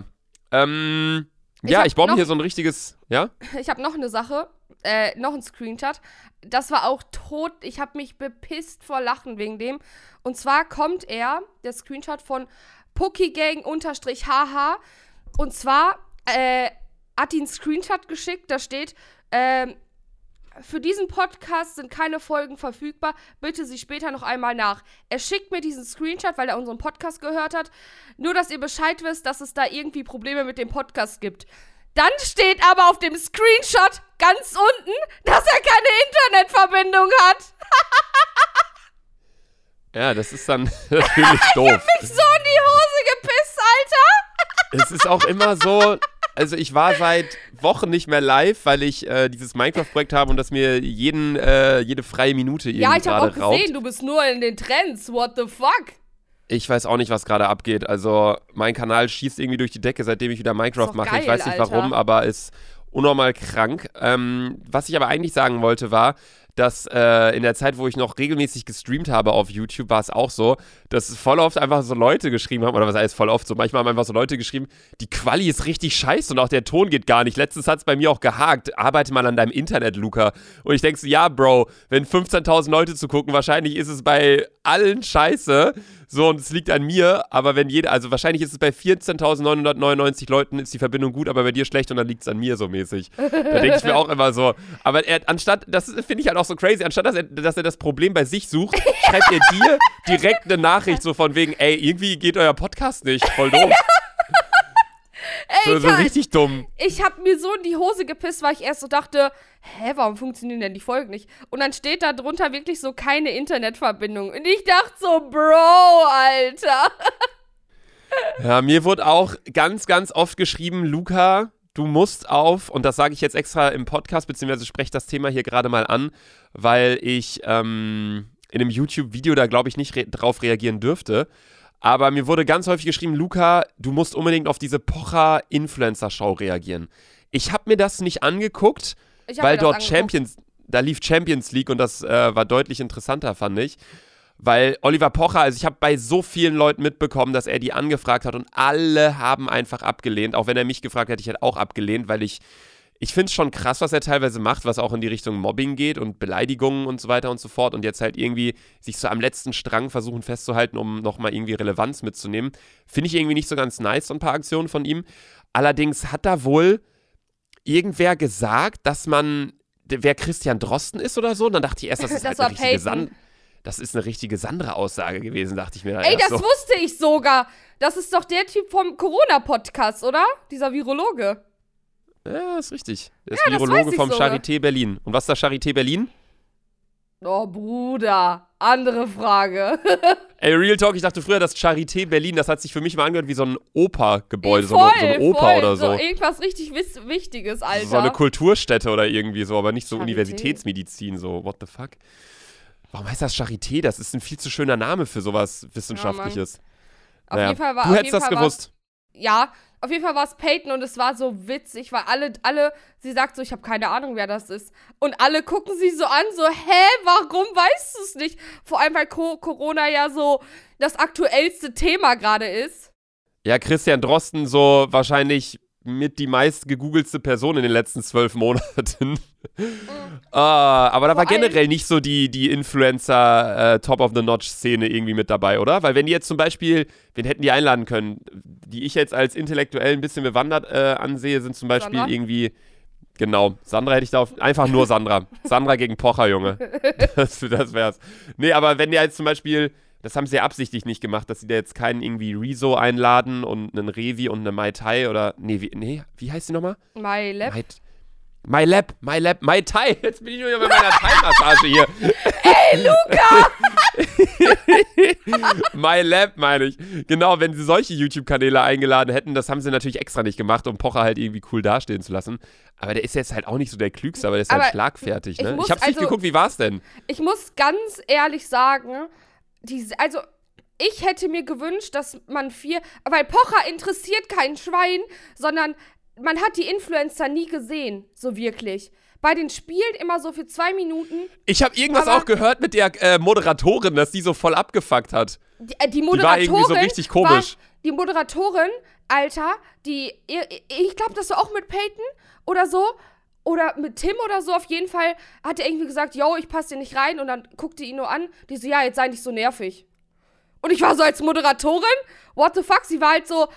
Ähm, Ich ja, ich baue mir hier so ein richtiges, ja? (laughs) Ich habe noch eine Sache, äh, noch ein Screenshot. Das war auch tot. Ich habe mich bepisst vor Lachen wegen dem. Und zwar kommt er, der Screenshot von Pokegang-HH. Und zwar äh, hat ihn einen Screenshot geschickt, da steht, ähm, für diesen Podcast sind keine Folgen verfügbar. Bitte sie später noch einmal nach. Er schickt mir diesen Screenshot, weil er unseren Podcast gehört hat. Nur, dass ihr Bescheid wisst, dass es da irgendwie Probleme mit dem Podcast gibt. Dann steht aber auf dem Screenshot ganz unten, dass er keine Internetverbindung hat. (laughs) Ja, das ist dann (laughs) natürlich (laughs) doof. Ich so in die Hose gepisst, Alter. es ist auch immer so, also ich war seit Wochen nicht mehr live, weil ich äh, dieses Minecraft-Projekt habe und das mir jeden, äh, jede freie Minute irgendwie Ja, ich habe auch gerade raubt. gesehen, du bist nur in den Trends. What the fuck? Ich weiß auch nicht, was gerade abgeht. Also, mein Kanal schießt irgendwie durch die Decke, seitdem ich wieder Minecraft mache. ich geil, weiß nicht Alter. warum, aber ist unnormal krank. Ähm, was ich aber eigentlich sagen wollte, war, dass äh, in der Zeit, wo ich noch regelmäßig gestreamt habe auf YouTube, war es auch so, dass voll oft einfach so Leute geschrieben haben, oder was heißt voll oft so, manchmal haben einfach so Leute geschrieben, die Quali ist richtig scheiße und auch der Ton geht gar nicht. Letztens hat es bei mir auch gehakt, arbeite mal an deinem Internet, Luca. Und ich denke so, ja, Bro, wenn 15.000 Leute zugucken, wahrscheinlich ist es bei allen scheiße. So, und es liegt an mir, aber wenn jeder, also wahrscheinlich ist es bei 14.999 Leuten ist die Verbindung gut, aber bei dir schlecht und dann liegt es an mir so mäßig. Da denke ich mir auch immer so. Aber er, anstatt, das finde ich halt auch so crazy, anstatt dass er, dass er das Problem bei sich sucht, schreibt er dir direkt eine Nachricht so von wegen, ey, irgendwie geht euer Podcast nicht, voll doof. Ey, So, so richtig dumm. ich habe mir so in die Hose gepisst, weil ich erst so dachte, hä, warum funktionieren denn die Folgen nicht? Und dann steht da drunter wirklich so keine Internetverbindung. Und ich dachte so, Bro, Alter. (laughs) Ja, mir wurde auch ganz, ganz oft geschrieben, Luca, du musst auf, und das sage ich jetzt extra im Podcast, beziehungsweise spreche das Thema hier gerade mal an, weil ich ähm, in einem YouTube-Video da, glaube ich, nicht re drauf reagieren dürfte. Aber mir wurde ganz häufig geschrieben, Luca, du musst unbedingt auf diese Pocher-Influencer-Show reagieren. Ich habe mir das nicht angeguckt, weil dort angeguckt. Champions, da lief Champions League und das äh, war deutlich interessanter, fand ich. Weil Oliver Pocher, also ich habe bei so vielen Leuten mitbekommen, dass er die angefragt hat und alle haben einfach abgelehnt. Auch wenn er mich gefragt hätte, ich hätte auch abgelehnt, weil ich, ich finde es schon krass, was er teilweise macht, was auch in die Richtung Mobbing geht und Beleidigungen und so weiter und so fort. Und jetzt halt irgendwie sich so am letzten Strang versuchen festzuhalten, um nochmal irgendwie Relevanz mitzunehmen. Finde ich irgendwie nicht so ganz nice, so ein paar Aktionen von ihm. Allerdings hat da wohl irgendwer gesagt, dass man, wer Christian Drosten ist oder so. Und dann dachte ich erst, das (laughs) ist Das halt eine richtige. Sand. Das ist eine richtige Sandra-Aussage gewesen, dachte ich mir. dann Ey, das so. wusste ich sogar. Das ist doch der Typ vom Corona-Podcast, oder? Dieser Virologe. Ja, ist richtig. Der ist Ja, Virologe vom sogar. Charité Berlin. Und was ist das Charité Berlin? Oh, Bruder. Andere Frage. (laughs) Ey, Real Talk, ich dachte früher, das Charité Berlin, das hat sich für mich mal angehört wie so ein Oper-Gebäude, so, eine- so eine Oper voll. oder so. Irgendwas richtig Wichtiges, Alter. So eine Kulturstätte oder irgendwie so, aber nicht so Charité. Universitätsmedizin, so, what the fuck? Warum heißt das Charité? Das ist ein viel zu schöner Name für sowas Wissenschaftliches. Auf Naja, jeden Fall war du auf hättest jeden das Fall gewusst. war's- Ja, auf jeden Fall war es Peyton und es war so witzig, weil alle, alle, sie sagt so, ich habe keine Ahnung, wer das ist. Und alle gucken sie so an, so, hä, warum weißt du es nicht? Vor allem, weil Co Corona ja so das aktuellste Thema gerade ist. Ja, Christian Drosten so wahrscheinlich mit die meist gegoogelste Person in den letzten zwölf Monaten. (laughs) Ah, aber da Vor war generell nicht so die, die Influencer äh, Top of the Notch Szene irgendwie mit dabei, oder? Weil wenn die jetzt zum Beispiel, wen hätten die einladen können, die ich jetzt als intellektuell ein bisschen bewandert äh, ansehe, sind zum Beispiel Sandra? irgendwie Genau, Sandra hätte ich da auf, einfach nur Sandra. (laughs) Sandra gegen Pocher, Junge. (laughs) Das, das wär's. Nee, aber wenn die jetzt zum Beispiel, das haben sie ja absichtlich nicht gemacht, dass sie da jetzt keinen irgendwie Rezo einladen und einen Revi und eine Mai Tai oder, nee, wie, nee, wie heißt die nochmal? My Lab. Mai, My Lab, My Lab, My Tai. Jetzt bin ich nur bei meiner Thai-Massage hier. Ey, Luca! (laughs) My Lab, meine ich. Genau, wenn sie solche YouTube-Kanäle eingeladen hätten, das haben sie natürlich extra nicht gemacht, um Pocher halt irgendwie cool dastehen zu lassen. Aber der ist jetzt halt auch nicht so der Klügste, aber der ist Aber halt schlagfertig, ich ne? muss Ich hab's nicht also- geguckt, wie war's denn? Ich muss ganz ehrlich sagen, diese, also ich hätte mir gewünscht, dass man vier, weil Pocher interessiert kein Schwein, sondern man hat die Influencer nie gesehen, so wirklich. Bei den Spielen immer so für zwei Minuten. Ich habe irgendwas auch gehört mit der äh, Moderatorin, dass die so voll abgefuckt hat. Die, äh, die war Moderatorin. irgendwie so richtig komisch. War, die Moderatorin, Alter, die, ich, ich glaube, das war auch mit Peyton oder so. Oder mit Tim oder so, auf jeden Fall hat er irgendwie gesagt, yo, ich passe dir nicht rein. Und dann guckte ihn nur an, die so, ja, jetzt sei nicht so nervig. Und ich war so als Moderatorin, what the fuck, sie war halt so,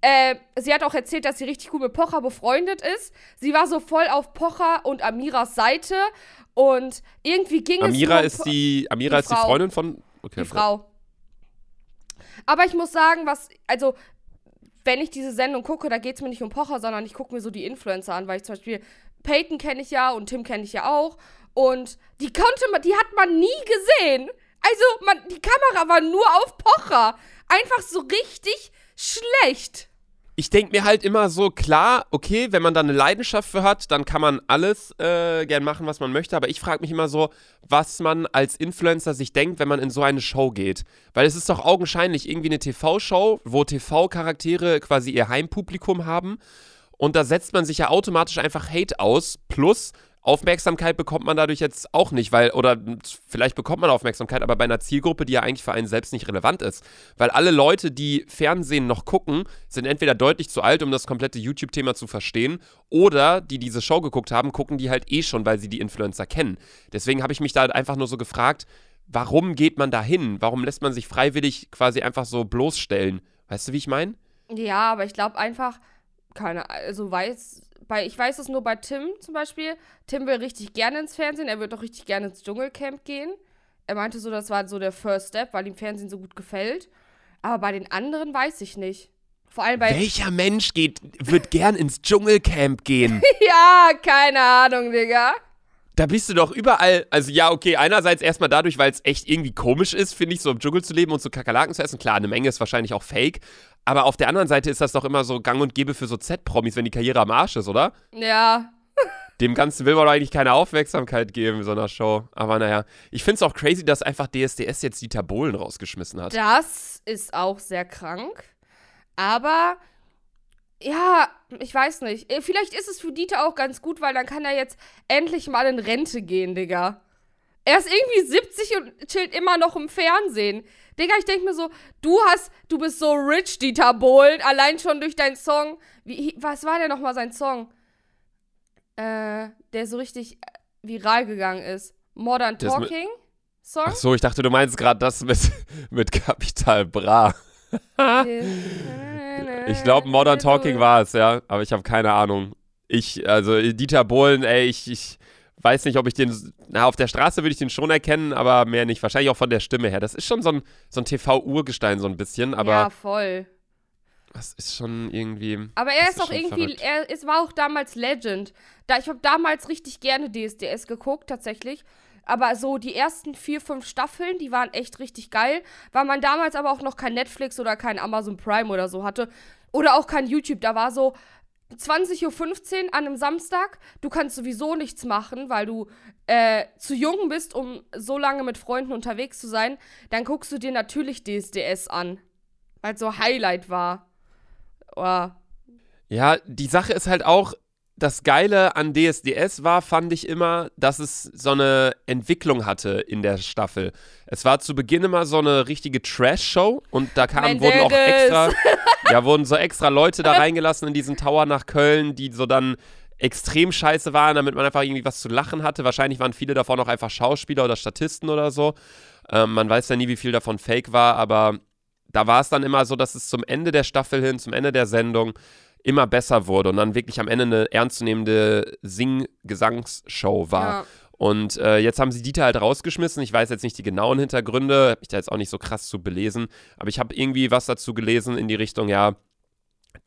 äh, sie hat auch erzählt, dass sie richtig gut mit Pocher befreundet ist. Sie war so voll auf Pocher und Amiras Seite. Und irgendwie ging es Amira um ist die, Amira die ist die Frau. Freundin von. Okay. die Frau. Aber ich muss sagen, was, also, wenn ich diese Sendung gucke, da geht es mir nicht um Pocher, sondern ich gucke mir so die Influencer an, weil ich zum Beispiel Peyton kenne ich ja und Tim kenne ich ja auch. Und die konnte man, die hat man nie gesehen. Also, man, die Kamera war nur auf Pocher. Einfach so richtig schlecht. Ich denke mir halt immer so, klar, okay, wenn man da eine Leidenschaft für hat, dann kann man alles äh, gern machen, was man möchte. Aber ich frage mich immer so, was man als Influencer sich denkt, wenn man in so eine Show geht. Weil es ist doch augenscheinlich irgendwie eine TV-Show, wo TV-Charaktere quasi ihr Heimpublikum haben. Und da setzt man sich ja automatisch einfach Hate aus. Plus Aufmerksamkeit bekommt man dadurch jetzt auch nicht, weil, oder vielleicht bekommt man Aufmerksamkeit, aber bei einer Zielgruppe, die ja eigentlich für einen selbst nicht relevant ist. Weil alle Leute, die Fernsehen noch gucken, sind entweder deutlich zu alt, um das komplette YouTube-Thema zu verstehen, oder die diese Show geguckt haben, gucken die halt eh schon, weil sie die Influencer kennen. Deswegen habe ich mich da halt einfach nur so gefragt, warum geht man da hin? Warum lässt man sich freiwillig quasi einfach so bloßstellen? Weißt du, wie ich meine? Ja, aber ich glaube einfach, keine, also weiß, bei, ich weiß es nur bei Tim zum Beispiel. Tim will richtig gerne ins Fernsehen, er wird auch richtig gerne ins Dschungelcamp gehen. Er meinte so, das war so der First Step, weil ihm Fernsehen so gut gefällt. Aber bei den anderen weiß ich nicht. Vor allem bei. Welcher Mensch geht, wird gern ins Dschungelcamp gehen? (laughs) ja, keine Ahnung, Digga. Da bist du doch überall. Also, ja, okay, einerseits erstmal dadurch, weil es echt irgendwie komisch ist, finde ich, so im Dschungel zu leben und so Kakerlaken zu essen. Klar, eine Menge ist wahrscheinlich auch fake. Aber auf der anderen Seite ist das doch immer so gang und gäbe für so Z-Promis, wenn die Karriere am Arsch ist, oder? Ja. (laughs) Dem Ganzen will man doch eigentlich keine Aufmerksamkeit geben in so einer Show. Aber naja, ich finde es auch crazy, dass einfach DSDS jetzt Dieter Bohlen rausgeschmissen hat. Das ist auch sehr krank. Aber ja, ich weiß nicht. Äh, Vielleicht ist es für Dieter auch ganz gut, weil dann kann er jetzt endlich mal in Rente gehen, Digga. Er ist irgendwie 70 und chillt immer noch im Fernsehen. Digga, ich denke mir so, du hast, du bist so rich, Dieter Bohlen, allein schon durch deinen Song. Wie, was war denn nochmal sein Song? Äh, der so richtig äh, viral gegangen ist. Modern Das Talking Song? Ach so, ich dachte, du meinst gerade das mit, (laughs) mit Capital Bra. (laughs) Ich glaube, Modern Talking war es, ja. Aber ich habe keine Ahnung. Ich, also Dieter Bohlen, ey, ich, ich weiß nicht, ob ich den. Na, auf der Straße würde ich den schon erkennen, aber mehr nicht. Wahrscheinlich auch von der Stimme her. Das ist schon so ein, so ein TV-Urgestein, so ein bisschen, aber ja, voll. das ist schon irgendwie. Aber er ist ist auch irgendwie, verrückt. er es war auch damals Legend. Da, ich habe damals richtig gerne DSDS geguckt, tatsächlich. Aber so die ersten vier, fünf Staffeln, die waren echt richtig geil, weil man damals aber auch noch kein Netflix oder kein Amazon Prime oder so hatte. Oder auch kein YouTube. Da war so 20.15 Uhr an einem Samstag. Du kannst sowieso nichts machen, weil du äh, zu jung bist, um so lange mit Freunden unterwegs zu sein. Dann guckst du dir natürlich DSDS an. Weil es so Highlight war. Oh. Ja, die Sache ist halt auch, das Geile an DSDS war, fand ich immer, dass es so eine Entwicklung hatte in der Staffel. Es war zu Beginn immer so eine richtige Trash-Show und da kamen, wurden auch extra, (laughs) ja, wurden so extra Leute da reingelassen in diesen Tower nach Köln, die so dann extrem scheiße waren, damit man einfach irgendwie was zu lachen hatte. Wahrscheinlich waren viele davon auch einfach Schauspieler oder Statisten oder so. Ähm, man weiß ja nie, wie viel davon fake war, aber da war es dann immer so, dass es zum Ende der Staffel hin, zum Ende der Sendung immer besser wurde und dann wirklich am Ende eine ernstzunehmende Sing-Gesangsshow war. Ja. Und äh, jetzt haben sie Dieter halt rausgeschmissen. Ich weiß jetzt nicht die genauen Hintergründe, habe mich da jetzt auch nicht so krass zu belesen, aber ich habe irgendwie was dazu gelesen in die Richtung, ja,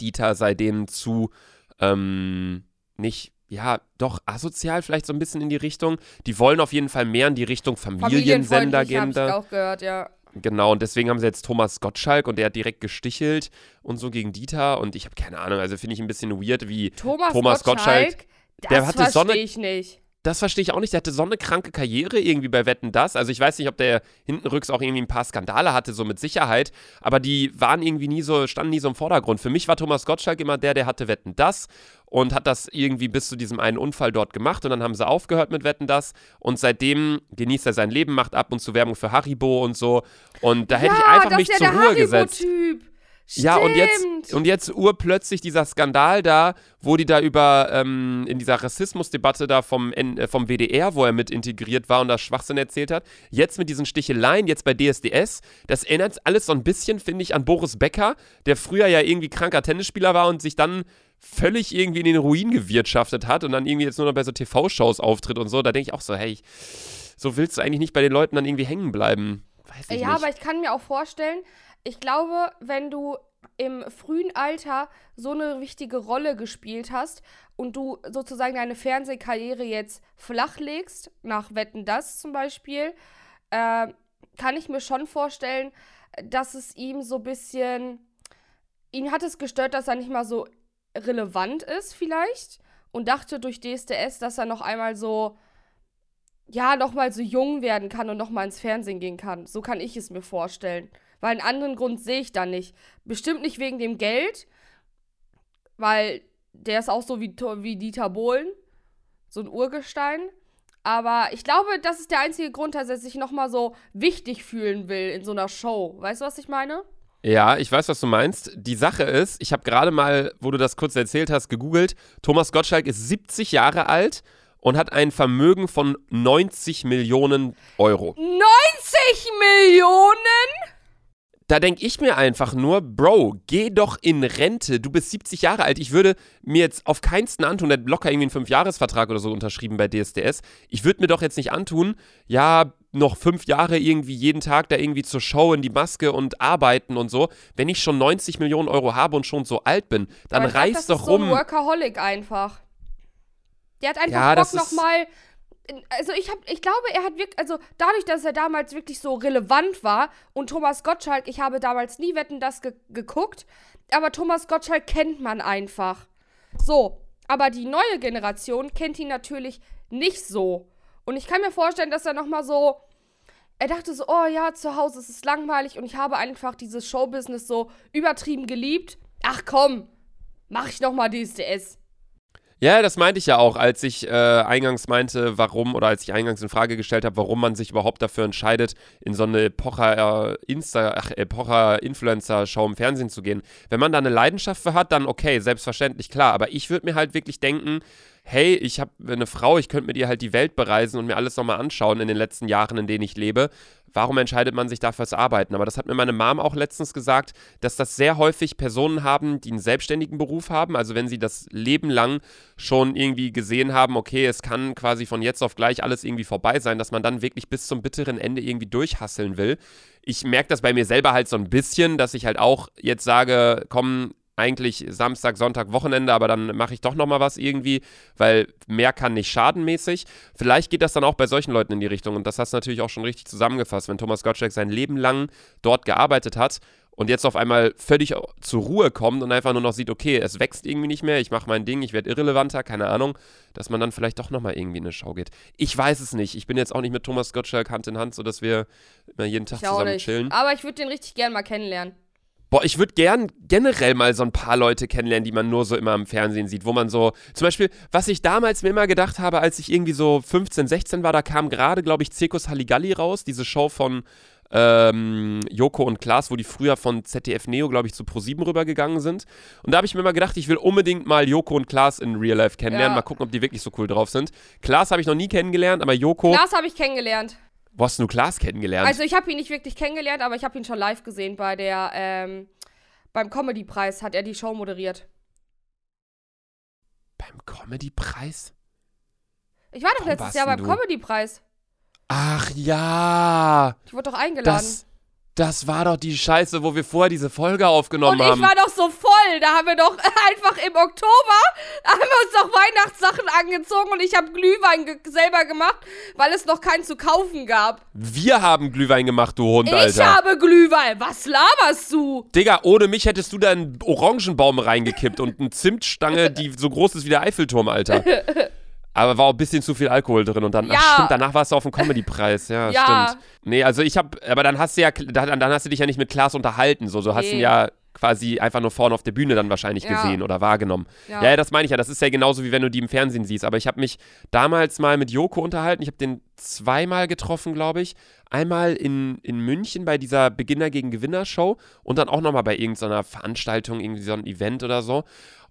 Dieter sei denen zu ähm, nicht, ja, doch asozial vielleicht so ein bisschen in die Richtung. Die wollen auf jeden Fall mehr in die Richtung Familiensender gehen. hab ich Da. auch gehört, ja. Genau, und deswegen haben sie jetzt Thomas Gottschalk und der hat direkt gestichelt und so gegen Dieter und ich habe keine Ahnung, also finde ich ein bisschen weird, wie Thomas, Thomas Gottschalk, Gottschalk, das der hatte verstehe Sonne- ich nicht. Das verstehe ich auch nicht. Der hatte so eine kranke Karriere irgendwie bei Wetten Das. Also ich weiß nicht, ob der hintenrücks auch irgendwie ein paar Skandale hatte, so mit Sicherheit. Aber die waren irgendwie nie so, standen nie so im Vordergrund. Für mich war Thomas Gottschalk immer der, der hatte Wetten Das und hat das irgendwie bis zu diesem einen Unfall dort gemacht. Und dann haben sie aufgehört mit Wetten Das. Und seitdem genießt er sein Leben, macht ab und zu Werbung für Haribo und so. Und da hätte ich ja, einfach das mich ja zur Ruhe gesetzt. Haribo-Typ. Ja, und jetzt, Stimmt. und jetzt urplötzlich dieser Skandal da, wo die da über, ähm, in dieser Rassismusdebatte da vom, äh, vom WDR, wo er mit integriert war und da Schwachsinn erzählt hat, jetzt mit diesen Sticheleien, jetzt bei DSDS, das erinnert alles so ein bisschen, finde ich, an Boris Becker, der früher ja irgendwie kranker Tennisspieler war und sich dann völlig irgendwie in den Ruin gewirtschaftet hat und dann irgendwie jetzt nur noch bei so TV-Shows auftritt und so. Da denke ich auch so, hey, so willst du eigentlich nicht bei den Leuten dann irgendwie hängen bleiben. Weiß ich ja, nicht. aber ich kann mir auch vorstellen, ich glaube, wenn du im frühen Alter so eine wichtige Rolle gespielt hast und du sozusagen deine Fernsehkarriere jetzt flachlegst, nach Wetten das zum Beispiel, äh, kann ich mir schon vorstellen, dass es ihm so ein bisschen. Ihn hat es gestört, dass er nicht mal so relevant ist, vielleicht. Und dachte durch DSDS, dass er noch einmal so ja, noch mal so jung werden kann und noch mal ins Fernsehen gehen kann. So kann ich es mir vorstellen. Weil einen anderen Grund sehe ich da nicht. Bestimmt nicht wegen dem Geld, weil der ist auch so wie, wie Dieter Bohlen, so ein Urgestein. Aber ich glaube, das ist der einzige Grund, dass er sich noch mal so wichtig fühlen will in so einer Show. Weißt du, was ich meine? Ja, ich weiß, was du meinst. Die Sache ist, ich habe gerade mal, wo du das kurz erzählt hast, gegoogelt. Thomas Gottschalk ist 70 Jahre alt und hat ein Vermögen von 90 Millionen Euro. 90 Millionen? Da denke ich mir einfach nur, Bro, geh doch in Rente. Du bist 70 Jahre alt. Ich würde mir jetzt auf keinsten antun, der hat locker irgendwie einen Fünfjahresvertrag oder so unterschrieben bei DSDS. Ich würde mir doch jetzt nicht antun, ja, noch fünf Jahre irgendwie jeden Tag da irgendwie zur Show in die Maske und arbeiten und so. Wenn ich schon 90 Millionen Euro habe und schon so alt bin, dann reiß doch ist so rum. ein Workaholic einfach. Der hat einfach Ja, Bock nochmal. Also ich habe, ich glaube, er hat wirklich, also dadurch, dass er damals wirklich so relevant war und Thomas Gottschalk, ich habe damals nie Wetten das ge geguckt, aber Thomas Gottschalk kennt man einfach. So, aber die neue Generation kennt ihn natürlich nicht so. Und ich kann mir vorstellen, dass er nochmal so, er dachte so, oh ja, zu Hause ist es langweilig und ich habe einfach dieses Showbusiness so übertrieben geliebt. Ach komm, mach ich nochmal DSDS. Ja, das meinte ich ja auch, als ich äh, eingangs meinte, warum, oder als ich eingangs in Frage gestellt habe, warum man sich überhaupt dafür entscheidet, in so eine Pocher äh, im Fernsehen zu gehen. Wenn man da eine Leidenschaft für hat, dann okay, selbstverständlich, klar. Aber ich würde mir halt wirklich denken, hey, ich habe eine Frau, ich könnte mit ihr halt die Welt bereisen und mir alles nochmal anschauen in den letzten Jahren, in denen ich lebe. Warum entscheidet man sich dafür fürs Arbeiten? Aber das hat mir meine Mom auch letztens gesagt, dass das sehr häufig Personen haben, die einen selbstständigen Beruf haben. Also wenn sie das Leben lang schon irgendwie gesehen haben, okay, es kann quasi von jetzt auf gleich alles irgendwie vorbei sein, dass man dann wirklich bis zum bitteren Ende irgendwie durchhasseln will. Ich merke das bei mir selber halt so ein bisschen, dass ich halt auch jetzt sage, komm, eigentlich Samstag, Sonntag, Wochenende, aber dann mache ich doch noch mal was irgendwie, weil mehr kann nicht schadenmäßig. Vielleicht geht das dann auch bei solchen Leuten in die Richtung und das hast du natürlich auch schon richtig zusammengefasst, wenn Thomas Gottschalk sein Leben lang dort gearbeitet hat und jetzt auf einmal völlig zur Ruhe kommt und einfach nur noch sieht, okay, es wächst irgendwie nicht mehr, ich mache mein Ding, ich werde irrelevanter, keine Ahnung, dass man dann vielleicht doch noch mal irgendwie in eine Show geht. Ich weiß es nicht. Ich bin jetzt auch nicht mit Thomas Gottschalk Hand in Hand, so dass wir immer jeden Tag Ich zusammen chillen. Aber ich würde den richtig gern mal kennenlernen. Boah, ich würde gern generell mal so ein paar Leute kennenlernen, die man nur so immer im Fernsehen sieht, wo man so, zum Beispiel, was ich damals mir immer gedacht habe, als ich irgendwie so 15, 16 war, da kam gerade, glaube ich, Zirkus Halligalli raus, diese Show von ähm, Joko und Klaas, wo die früher von ZDF Neo, glaube ich, zu Pro7 rübergegangen sind. Und da habe ich mir immer gedacht, ich will unbedingt mal Joko und Klaas in Real Life kennenlernen, Ja. mal gucken, ob die wirklich so cool drauf sind. Klaas habe ich noch nie kennengelernt, aber Joko, Klaas habe ich kennengelernt. Wo hast du Klaas kennengelernt? Also ich habe ihn nicht wirklich kennengelernt, aber ich habe ihn schon live gesehen bei der, ähm, beim Comedy-Preis hat er die Show moderiert. Beim Comedy-Preis? Ich war doch Warum letztes Jahr beim du? Comedy-Preis. Ach ja. Ich wurde doch eingeladen. Das, das war doch die Scheiße, wo wir vorher diese Folge aufgenommen Und ich haben. war doch so voll. Da haben wir doch (laughs) einfach im Oktober, haben wir uns doch Weihnachtssachen angezogen und ich habe Glühwein ge selber gemacht, weil es noch keinen zu kaufen gab. wir haben Glühwein gemacht, du Hund, Ich Alter. habe Glühwein. Was laberst du? Digga, ohne mich hättest du da einen Orangenbaum reingekippt und eine Zimtstange, die so groß ist wie der Eiffelturm, Alter. (laughs) Aber war auch ein bisschen zu viel Alkohol drin und dann, Ja. ach stimmt, danach warst du auf dem Comedy-Preis, ja, (laughs) Ja. stimmt. Nee, also ich hab, aber dann hast du ja, dann, dann hast du dich ja nicht mit Klaas unterhalten, so, so hast Nee. ihn ja quasi einfach nur vorne auf der Bühne dann wahrscheinlich Ja. gesehen oder wahrgenommen. Ja. Ja, das meine ich ja. Das ist ja genauso wie wenn du die im Fernsehen siehst. Aber ich habe mich damals mal mit Joko unterhalten. Ich habe den zweimal getroffen, glaube ich. Einmal in, in München bei dieser Beginner gegen Gewinner Show und dann auch nochmal bei irgendeiner Veranstaltung, irgendwie so ein Event oder so.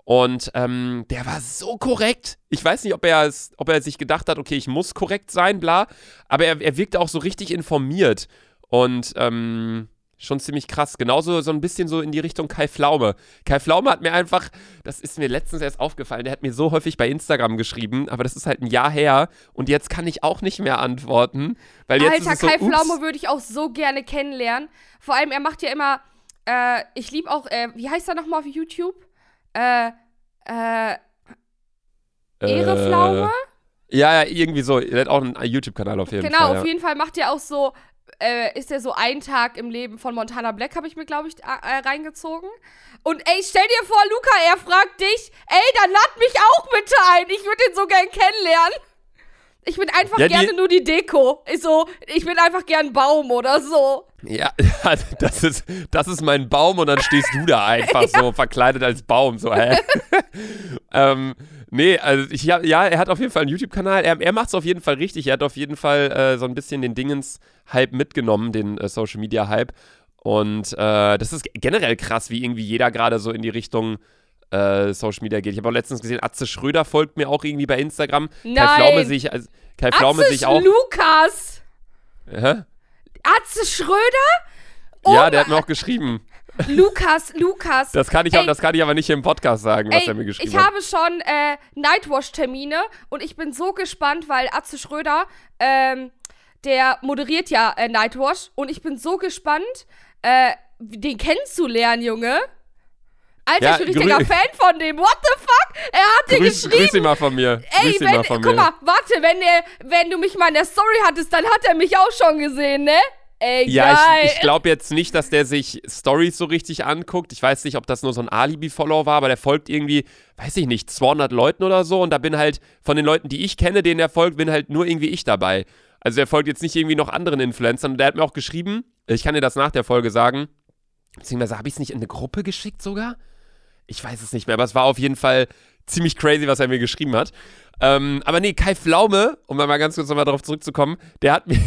Und ähm, der war so korrekt. Ich weiß nicht, ob er, ob er sich gedacht hat, okay, ich muss korrekt sein, bla. Aber er, er wirkte auch so richtig informiert. Und ähm, schon ziemlich krass. Genauso so ein bisschen so in die Richtung Kai Pflaume. Kai Pflaume hat mir einfach, das ist mir letztens erst aufgefallen, der hat mir so häufig bei Instagram geschrieben, aber das ist halt ein Jahr her und jetzt kann ich auch nicht mehr antworten. Weil jetzt Alter, ist so, Kai ups, Pflaume würde ich auch so gerne kennenlernen. Vor allem, er macht ja immer, äh, ich liebe auch, äh, wie heißt er nochmal auf YouTube? Äh, äh, Ehreflaume? Ja, ja, irgendwie so. Er hat auch einen YouTube-Kanal auf jeden genau, Fall. auf jeden Fall macht er auch so, äh, ist er so ein Tag im Leben von Montana Black, habe ich mir, glaube ich, äh, reingezogen. Und ey, stell dir vor, Luca, er fragt dich, ey, dann lad mich auch bitte ein. Ich würde den so gern kennenlernen. Ich bin einfach Ja, gerne nur die Deko. Ist so, ich bin einfach gern Baum oder so. Ja, ja, (laughs) das ist, das ist mein Baum und dann stehst du da (laughs) einfach so verkleidet als Baum. So, hä? (laughs) ähm, nee, also ich, ja, ja, er hat auf jeden Fall einen YouTube-Kanal. Er, er macht es auf jeden Fall richtig. Er hat auf jeden Fall äh, so ein bisschen den Dingens-Hype mitgenommen, den äh, Social-Media-Hype. Und äh, das ist generell krass, wie irgendwie jeder gerade so in die Richtung äh, Social Media geht. Ich habe auch letztens gesehen, Atze Schröder folgt mir auch irgendwie bei Instagram. Kai Nein. Pflaume sich, also, Kai Pflaume Atze sich auch. Lukas! Hä? Atze Schröder? Oh ja, der hat mir auch geschrieben. Lukas, Lukas. Das kann ich, Ey. auch, das kann ich aber nicht im Podcast sagen, was Ey, er mir geschrieben ich hat. habe schon äh, Nightwash-Termine und ich bin so gespannt, weil Atze Schröder, ähm, der moderiert ja äh, Nightwash und ich bin so gespannt, äh, den kennenzulernen, Junge. Alter, Ja, ich bin richtiger Fan von dem. What the fuck? Er hat dir Grüß, geschrieben. grüß ihn mal von mir. Ey, grüß wenn, mal von guck mir. mal, warte, wenn, der, wenn du mich mal in der Story hattest, dann hat er mich auch schon gesehen, ne? Ey, Ja, geil. ich, ich glaube jetzt nicht, dass der sich Stories so richtig anguckt. Ich weiß nicht, ob das nur so ein Alibi-Follower war, aber der folgt irgendwie, weiß ich nicht, 200 Leuten oder so. Und da bin halt von den Leuten, die ich kenne, denen er folgt, bin halt nur irgendwie ich dabei. Also er folgt jetzt nicht irgendwie noch anderen Influencern. Und der hat mir auch geschrieben, ich kann dir das nach der Folge sagen, beziehungsweise habe ich es nicht in eine Gruppe geschickt sogar? Ich weiß es nicht mehr, aber es war auf jeden Fall ziemlich crazy, was er mir geschrieben hat. Ähm, aber nee, Kai Pflaume, um mal ganz kurz nochmal darauf zurückzukommen, der hat (laughs) mir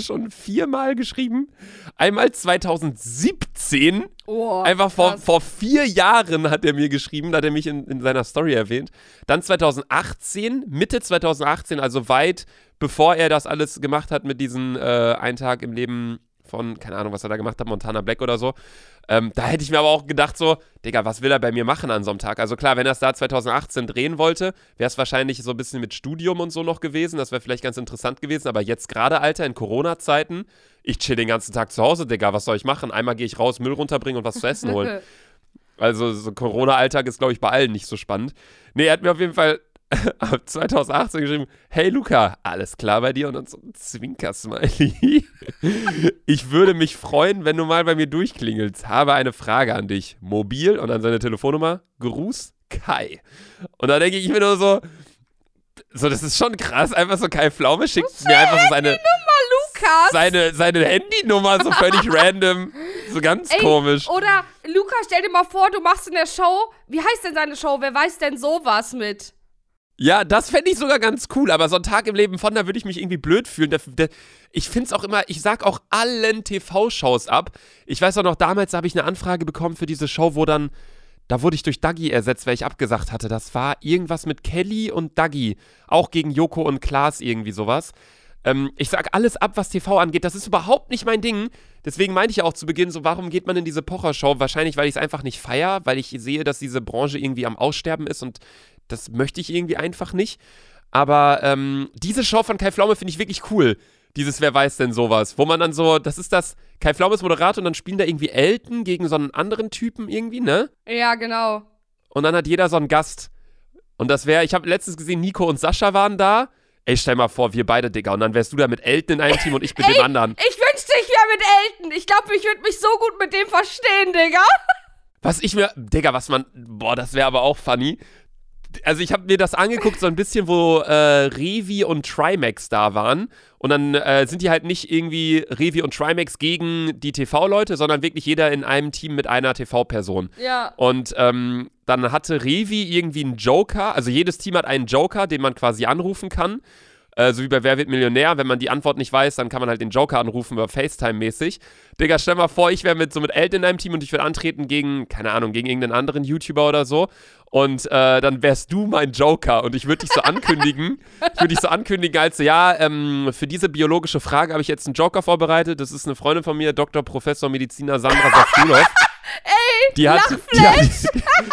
schon viermal geschrieben. Einmal 2017, oh, einfach vor, vor vier Jahren hat er mir geschrieben, da hat er mich in, in seiner Story erwähnt. Dann 2018, Mitte 2018, also weit bevor er das alles gemacht hat mit diesem äh, Ein Tag im Leben von, keine Ahnung, was er da gemacht hat, Montana Black oder so. Ähm, da hätte ich mir aber auch gedacht, so, Digga, was will er bei mir machen an so einem Tag? Also klar, wenn er es da 2018 drehen wollte, wäre es wahrscheinlich so ein bisschen mit Studium und so noch gewesen. Das wäre vielleicht ganz interessant gewesen. Aber jetzt gerade, Alter, in Corona-Zeiten, ich chill den ganzen Tag zu Hause, Digga, was soll ich machen? Einmal gehe ich raus, Müll runterbringen und was zu essen holen. (laughs) Also so Corona-Alltag ist, glaube ich, bei allen nicht so spannend. Nee, er hat mir auf jeden Fall (laughs) ab 2018 geschrieben, hey Luca, alles klar bei dir? Und dann so ein Zwinker-Smiley. (laughs) Ich würde mich freuen, wenn du mal bei mir durchklingelst. Habe eine Frage an dich. Mobil und dann seine Telefonnummer. Gruß Kai. Und da denke ich mir nur so, so, das ist schon krass. Einfach so Kai Pflaume schickt mir einfach so seine, Lukas. seine, seine Handynummer so völlig (laughs) random. So ganz Ey, komisch. Oder Lukas, stell dir mal vor, du machst in der Show, wie heißt denn seine Show? Wer weiß denn sowas mit? Ja, das fände ich sogar ganz cool, aber so ein Tag im Leben von, da würde ich mich irgendwie blöd fühlen. Der, der, ich finde es auch immer, ich sag auch allen TV-Shows ab. Ich weiß auch noch, damals habe ich eine Anfrage bekommen für diese Show, wo dann, da wurde ich durch Dagi ersetzt, weil ich abgesagt hatte. Das war irgendwas mit Kelly und Dagi. Auch gegen Joko und Klaas irgendwie sowas. Ähm, ich sag alles ab, was TV angeht. Das ist überhaupt nicht mein Ding. Deswegen meinte ich ja auch zu Beginn so, warum geht man in diese Pocher-Show? Wahrscheinlich, weil ich es einfach nicht feier, weil ich sehe, dass diese Branche irgendwie am Aussterben ist und das möchte ich irgendwie einfach nicht. Aber ähm, diese Show von Kai Pflaume finde ich wirklich cool. Dieses Wer weiß denn sowas, wo man dann so, das ist das, Kai Pflaume ist Moderator und dann spielen da irgendwie Elton gegen so einen anderen Typen irgendwie, ne? Ja, genau. Und dann hat jeder so einen Gast. Und das wäre, ich habe letztens gesehen, Nico und Sascha waren da. Ey, stell mal vor, wir beide, Digga. Und dann wärst du da mit Elton in einem Team und ich mit dem anderen. Ich wünschte, ich wäre mit Elton. Ich glaube, ich würde mich so gut mit dem verstehen, Digga. Was ich mir, Digga, was man, boah, das wäre aber auch funny. Also ich habe mir das angeguckt, so ein bisschen, wo äh, Revi und Trimax da waren. Und dann äh, sind die halt nicht irgendwie Revi und Trimax gegen die TV-Leute, sondern wirklich jeder in einem Team mit einer TV-Person. Ja. Und ähm, dann hatte Revi irgendwie einen Joker, also jedes Team hat einen Joker, den man quasi anrufen kann. Äh, so wie bei Wer wird Millionär, wenn man die Antwort nicht weiß, dann kann man halt den Joker anrufen über FaceTime-mäßig. Digga, stell mal vor, ich wäre mit so mit Elton in einem Team und ich würde antreten gegen, keine Ahnung, gegen irgendeinen anderen YouTuber oder so. Und äh, dann wärst du mein Joker und ich würde dich so ankündigen. ich würde dich so ankündigen, als so, ja, ähm, für diese biologische Frage habe ich jetzt einen Joker vorbereitet. Das ist eine Freundin von mir, Dr. Professor Mediziner Sandra Safulov. (laughs) Die hat, die hat,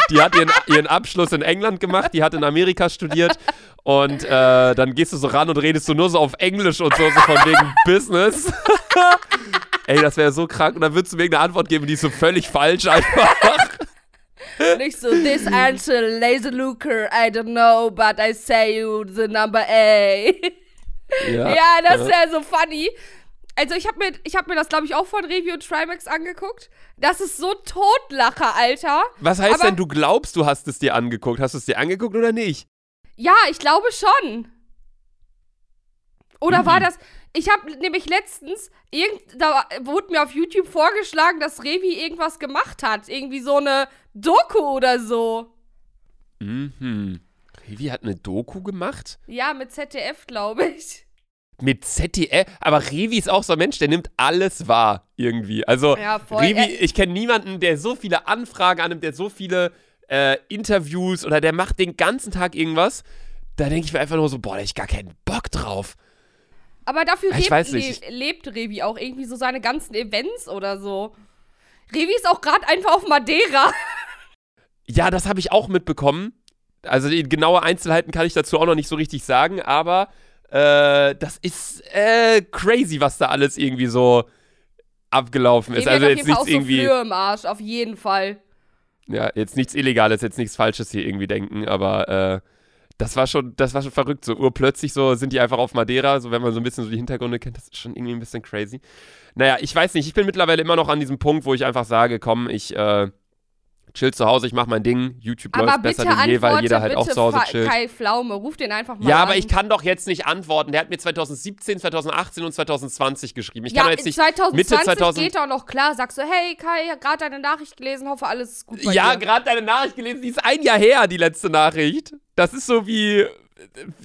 die hat ihren, ihren Abschluss in England gemacht, die hat in Amerika studiert und äh, dann gehst du so ran und redest du nur so auf Englisch und so, so von wegen (laughs) Business. (laughs) Ey, das wäre so krank und dann würdest du mir irgendeine Antwort geben, die ist so völlig falsch einfach. (laughs) Nicht so, this answer, laser looker, I don't know, but I say you the number A. Ja, das wäre so funny. Also ich habe mir, ich hab mir das, glaube ich, auch von Review und Trimax angeguckt. Das ist so Totlacher, Alter. Was heißt Aber- denn, du glaubst, du hast es dir angeguckt? Hast du es dir angeguckt oder nicht? Ja, ich glaube schon. Oder Mhm. war das. Ich habe nämlich letztens, irgend, da wurde mir auf YouTube vorgeschlagen, dass Revi irgendwas gemacht hat. Irgendwie so eine Doku oder so. Mhm. Revi hat eine Doku gemacht? Ja, mit ZDF, glaube ich. Mit ZDF? Aber Revi ist auch so ein Mensch, der nimmt alles wahr, irgendwie. Also, Ja, voll. Revi, ich kenne niemanden, der so viele Anfragen annimmt, der so viele äh, Interviews oder der macht den ganzen Tag irgendwas. Da denke ich mir einfach nur so, boah, da hab ich gar keinen Bock drauf. Aber dafür lebt. Le lebt Revi auch irgendwie so seine ganzen Events oder so. Revi ist auch gerade einfach auf Madeira. (laughs) Ja, das habe ich auch mitbekommen. Also die genaue Einzelheiten kann ich dazu auch noch nicht so richtig sagen, aber äh, das ist äh, crazy, was da alles irgendwie so abgelaufen ist. Also jetzt nichts so irgendwie, Flöhe im Arsch, auf jeden Fall. ja, jetzt nichts Illegales, jetzt nichts Falsches hier irgendwie denken, aber äh, das war schon, das war schon verrückt. So urplötzlich so sind die einfach auf Madeira, so wenn man so ein bisschen so die Hintergründe kennt, das ist schon irgendwie ein bisschen crazy. Naja, ich weiß nicht, ich bin mittlerweile immer noch an diesem Punkt, wo ich einfach sage, komm, ich äh, chill zu Hause, ich mach mein Ding, YouTube Aber läuft besser denn je, weil jeder halt auch zu Hause chillt. Kai Pflaume, ruf den einfach mal Ja, an. aber ich kann doch jetzt nicht antworten. Der hat mir 2017, 2018 und 2020 geschrieben. Ich ja, kann jetzt nicht 2020 Mitte 2000 geht doch noch klar. Sagst du, hey Kai, gerade deine Nachricht gelesen, hoffe alles ist gut bei Ja, gerade deine Nachricht gelesen, die ist ein Jahr her, die letzte Nachricht. Das ist so wie.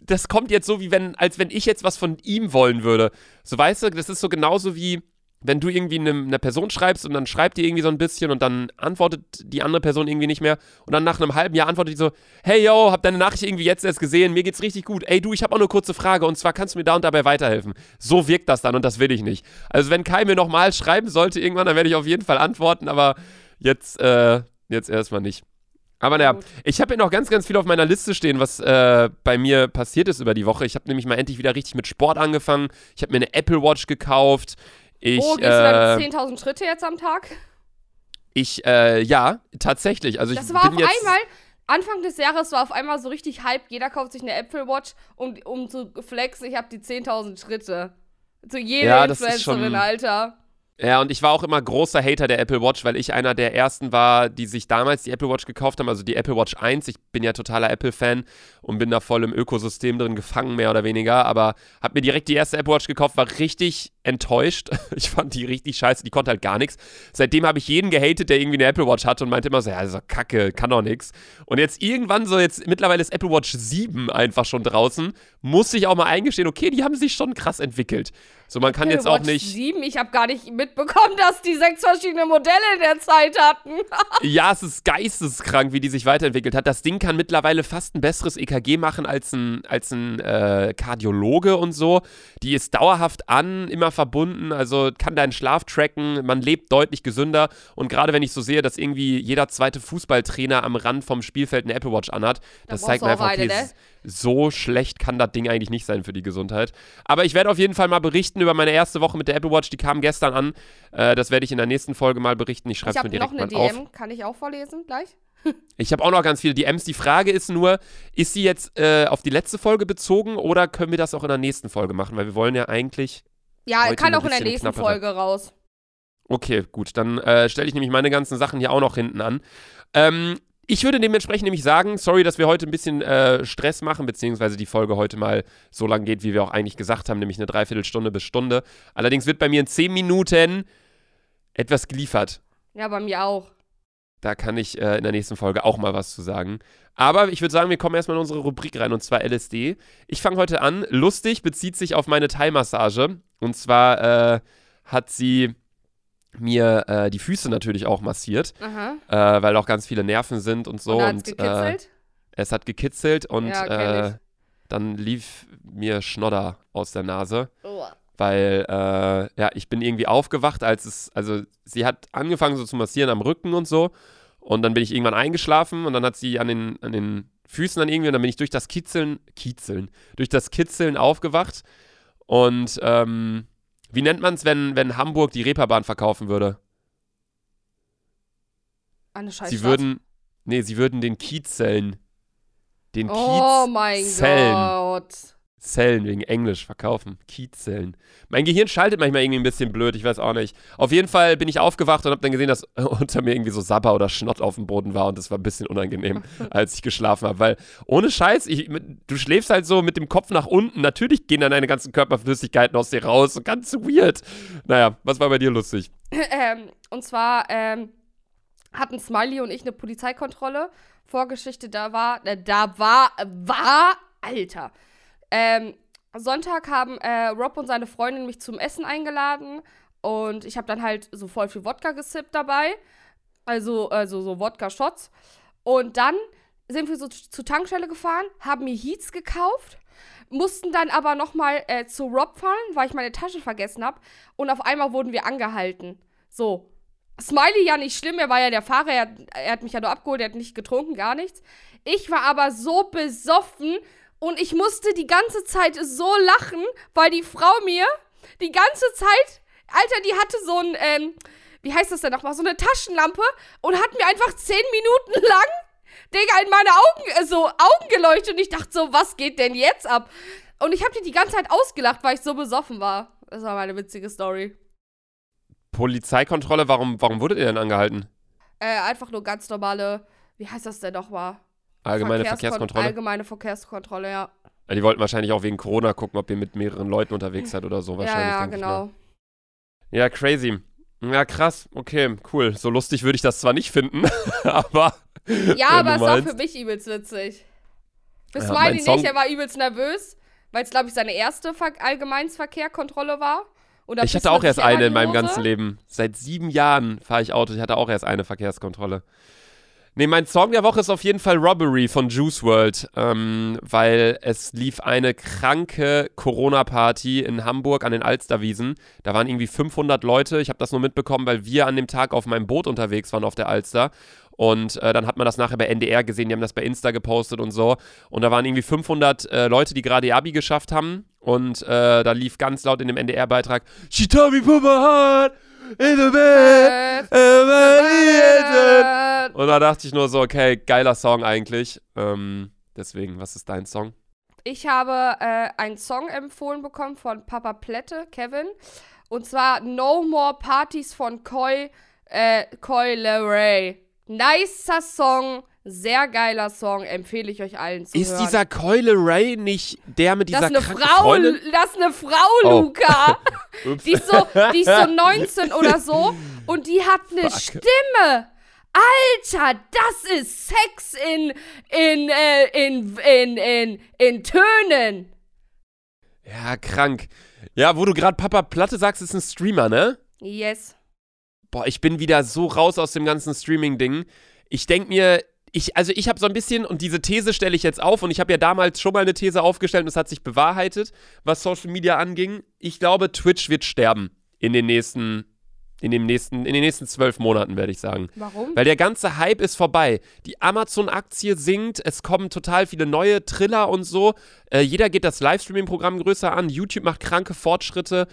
Das kommt jetzt so wie wenn, als wenn ich jetzt was von ihm wollen würde. So weißt du, das ist so genauso wie, wenn du irgendwie eine, einer Person schreibst und dann schreibt die irgendwie so ein bisschen und dann antwortet die andere Person irgendwie nicht mehr und dann nach einem halben Jahr antwortet die so, hey yo, hab deine Nachricht irgendwie jetzt erst gesehen, mir geht's richtig gut. Ey du, ich hab auch eine kurze Frage und zwar kannst du mir da und dabei weiterhelfen. So wirkt das dann und das will ich nicht. Also wenn Kai mir nochmal schreiben sollte irgendwann, dann werde ich auf jeden Fall antworten, aber jetzt, äh, jetzt erstmal nicht. Aber naja, ich habe hier noch ganz, ganz viel auf meiner Liste stehen, was äh, bei mir passiert ist über die Woche. Ich habe nämlich mal endlich wieder richtig mit Sport angefangen. Ich habe mir eine Apple Watch gekauft. Ich, oh, gehst du dann äh, 10.000 Schritte jetzt am Tag? ich, äh, ja, tatsächlich. Also ich Das war bin auf jetzt, einmal, Anfang des Jahres war auf einmal so richtig Hype. Jeder kauft sich eine Apple Watch, um, um zu flexen, ich habe die 10.000 Schritte. Zu jeder Ja, Influencerin, Alter. Ja, und ich war auch immer großer Hater der Apple Watch, weil ich einer der ersten war, die sich damals die Apple Watch gekauft haben, also die Apple Watch 1. Ich bin ja totaler Apple-Fan und bin da voll im Ökosystem drin gefangen, mehr oder weniger. Aber hab mir direkt die erste Apple Watch gekauft, war richtig enttäuscht. (laughs) Ich fand die richtig scheiße, die konnte halt gar nichts. Seitdem habe ich jeden gehatet, der irgendwie eine Apple Watch hatte und meinte immer so, ja, das ist doch kacke, kann doch nichts. Und jetzt irgendwann so, jetzt mittlerweile ist Apple Watch 7 einfach schon draußen, muss ich auch mal eingestehen, okay, die haben sich schon krass entwickelt. So, man kann Apple jetzt auch Watch nicht. 7, ich habe gar nicht mitbekommen, dass die sechs verschiedene Modelle in der Zeit hatten. (laughs) Ja, es ist geisteskrank, wie die sich weiterentwickelt hat. Das Ding kann mittlerweile fast ein besseres EKG machen als ein, als ein äh, Kardiologe und so. Die ist dauerhaft an, immer verbunden, also kann deinen Schlaf tracken. Man lebt deutlich gesünder. Und gerade wenn ich so sehe, dass irgendwie jeder zweite Fußballtrainer am Rand vom Spielfeld eine Apple Watch anhat, das brauchst zeigt mir einfach, okay, ne? so schlecht kann das Ding eigentlich nicht sein für die Gesundheit. Aber ich werde auf jeden Fall mal berichten über meine erste Woche mit der Apple Watch. Die kam gestern an. Äh, das werde ich in der nächsten Folge mal berichten. Ich schreibe Ich es mir habe noch direkt eine mal auf. DM, kann ich auch vorlesen gleich? (laughs) Ich habe auch noch ganz viele DMs. Die Frage ist nur, ist sie jetzt äh, auf die letzte Folge bezogen oder können wir das auch in der nächsten Folge machen? Weil wir wollen ja eigentlich. Ja, Heute kann auch in der nächsten knappere. Folge raus. Okay, gut. Dann äh, stelle ich nämlich meine ganzen Sachen hier auch noch hinten an. Ähm, ich würde dementsprechend nämlich sagen, sorry, dass wir heute ein bisschen äh, Stress machen, beziehungsweise die Folge heute mal so lang geht, wie wir auch eigentlich gesagt haben, nämlich eine Dreiviertelstunde bis Stunde. Allerdings wird bei mir in 10 Minuten etwas geliefert. Ja, bei mir auch. Da kann ich äh, in der nächsten Folge auch mal was zu sagen. Aber ich würde sagen, wir kommen erstmal in unsere Rubrik rein und zwar LSD. Ich fange heute an. Lustig bezieht sich auf meine Thai-Massage. Und zwar äh, hat sie mir äh, die Füße natürlich auch massiert, äh, weil auch ganz viele Nerven sind und so. und und äh, gekitzelt? es hat gekitzelt und Ja, äh, dann lief mir Schnodder aus der Nase Oh. weil äh, ja, ich bin irgendwie aufgewacht, als es, also sie hat angefangen so zu massieren am Rücken und so und dann bin ich irgendwann eingeschlafen und dann hat sie an den, an den Füßen dann irgendwie und dann bin ich durch das Kitzeln, Kitzeln, durch das Kitzeln aufgewacht und ähm, wie nennt man es, wenn, wenn Hamburg die Reeperbahn verkaufen würde? Eine Scheiße. Sie würden, nee, sie würden den Kitzeln, den Oh mein Kiezzellen. Gott. Zellen wegen Englisch verkaufen. Kiezzellen. Mein Gehirn schaltet manchmal irgendwie ein bisschen blöd, ich weiß auch nicht. Auf jeden Fall bin ich aufgewacht und habe dann gesehen, dass (laughs) unter mir irgendwie so Sabber oder Schnott auf dem Boden war und das war ein bisschen unangenehm, (laughs) als ich geschlafen habe. Weil ohne Scheiß, ich, du schläfst halt so mit dem Kopf nach unten. Natürlich gehen dann deine ganzen Körperflüssigkeiten aus dir raus. So Ganz weird. Naja, was war bei dir lustig? (clears throat) ähm, und zwar ähm, hatten Smiley und ich eine Polizeikontrolle. Vorgeschichte, da war, äh, da war, war, Alter. Ähm, Sonntag haben äh, Rob und seine Freundin mich zum Essen eingeladen und ich habe dann halt so voll viel Wodka gesippt dabei. Also, also so Wodka-Shots. Und dann sind wir so zur Tankstelle gefahren, haben mir Heats gekauft, mussten dann aber nochmal äh, zu Rob fahren, weil ich meine Tasche vergessen habe. Und auf einmal wurden wir angehalten. So. Smiley ja nicht schlimm, er war ja der Fahrer, er, er hat mich ja nur abgeholt, er hat nicht getrunken, gar nichts. Ich war aber so besoffen und ich musste die ganze Zeit so lachen, weil die Frau mir die ganze Zeit, Alter, die hatte so ein, ähm, wie heißt das denn nochmal, so eine Taschenlampe und hat mir einfach zehn Minuten (laughs) lang, Digga, in meine Augen, äh, so Augen geleuchtet und ich dachte so, was geht denn jetzt ab? Und ich habe die die ganze Zeit ausgelacht, weil ich so besoffen war. Das war meine witzige Story. Polizeikontrolle, warum, warum wurdet ihr denn angehalten? Äh, einfach nur ganz normale, wie heißt das denn nochmal? Allgemeine Verkehrskon- Verkehrskontrolle? Allgemeine Verkehrskontrolle, ja. Ja, die wollten wahrscheinlich auch wegen Corona gucken, ob ihr mit mehreren Leuten unterwegs seid oder so. Ja, Wahrscheinlich, ja, ich genau. Ja, crazy. Ja, krass. Okay, cool. So lustig würde ich das zwar nicht finden, (laughs) aber. Ja, aber es war für mich übelst witzig. Für Ja, Smiley mein Song- nicht, er war übelst nervös, weil es, glaube ich, seine erste Ver Allgemeinsverkehrkontrolle war. Oder Ich hatte auch erst eine in meinem ganzen Leben. Seit sieben Jahren fahre ich Auto. Ich hatte auch erst eine Verkehrskontrolle. Nee, mein Song der Woche ist auf jeden Fall Robbery von Juice World, ähm, weil es lief eine kranke Corona-Party in Hamburg an den Alsterwiesen. Da waren irgendwie 500 Leute. Ich habe das nur mitbekommen, weil wir an dem Tag auf meinem Boot unterwegs waren auf der Alster. Und äh, dann hat man das nachher bei NDR gesehen, die haben das bei Insta gepostet und so. Und da waren irgendwie 500 äh, Leute, die gerade ihr Abi geschafft haben. Und äh, da lief ganz laut in dem NDR-Beitrag, She told me put my heart in the bed. Und da dachte ich nur so, okay, geiler Song eigentlich. Ähm, deswegen, was ist dein Song? Ich habe äh, einen Song empfohlen bekommen von Papa Plette, Kevin. Und zwar No More Parties von Coy, äh, Coy Leray. Nicer Song, sehr geiler Song, empfehle ich euch allen zu Ist hören. dieser Coyle Ray nicht der mit das dieser ist eine Frau, Freundin? das ist eine Frau, Oh. Luca. (laughs) Die ist, so, die ist so (laughs) 19 oder so und die hat eine Fuck. Stimme. Alter, das ist Sex in, in, äh, in, in, in, in Tönen. Ja, krank. Ja, wo du gerade Papa Platte sagst, ist ein Streamer, ne? Yes. Boah, ich bin wieder so raus aus dem ganzen Streaming-Ding. Ich denke mir, ich, also ich habe so ein bisschen, und diese These stelle ich jetzt auf, und ich habe ja damals schon mal eine These aufgestellt und es hat sich bewahrheitet, was Social Media anging. Ich glaube, Twitch wird sterben in den nächsten, in dem nächsten, in den nächsten zwölf Monaten, werde ich sagen. Warum? Weil der ganze Hype ist vorbei. Die Amazon-Aktie sinkt, es kommen total viele neue Triller und so. Äh, jeder geht das Livestreaming-Programm größer an. YouTube macht kranke Fortschritte.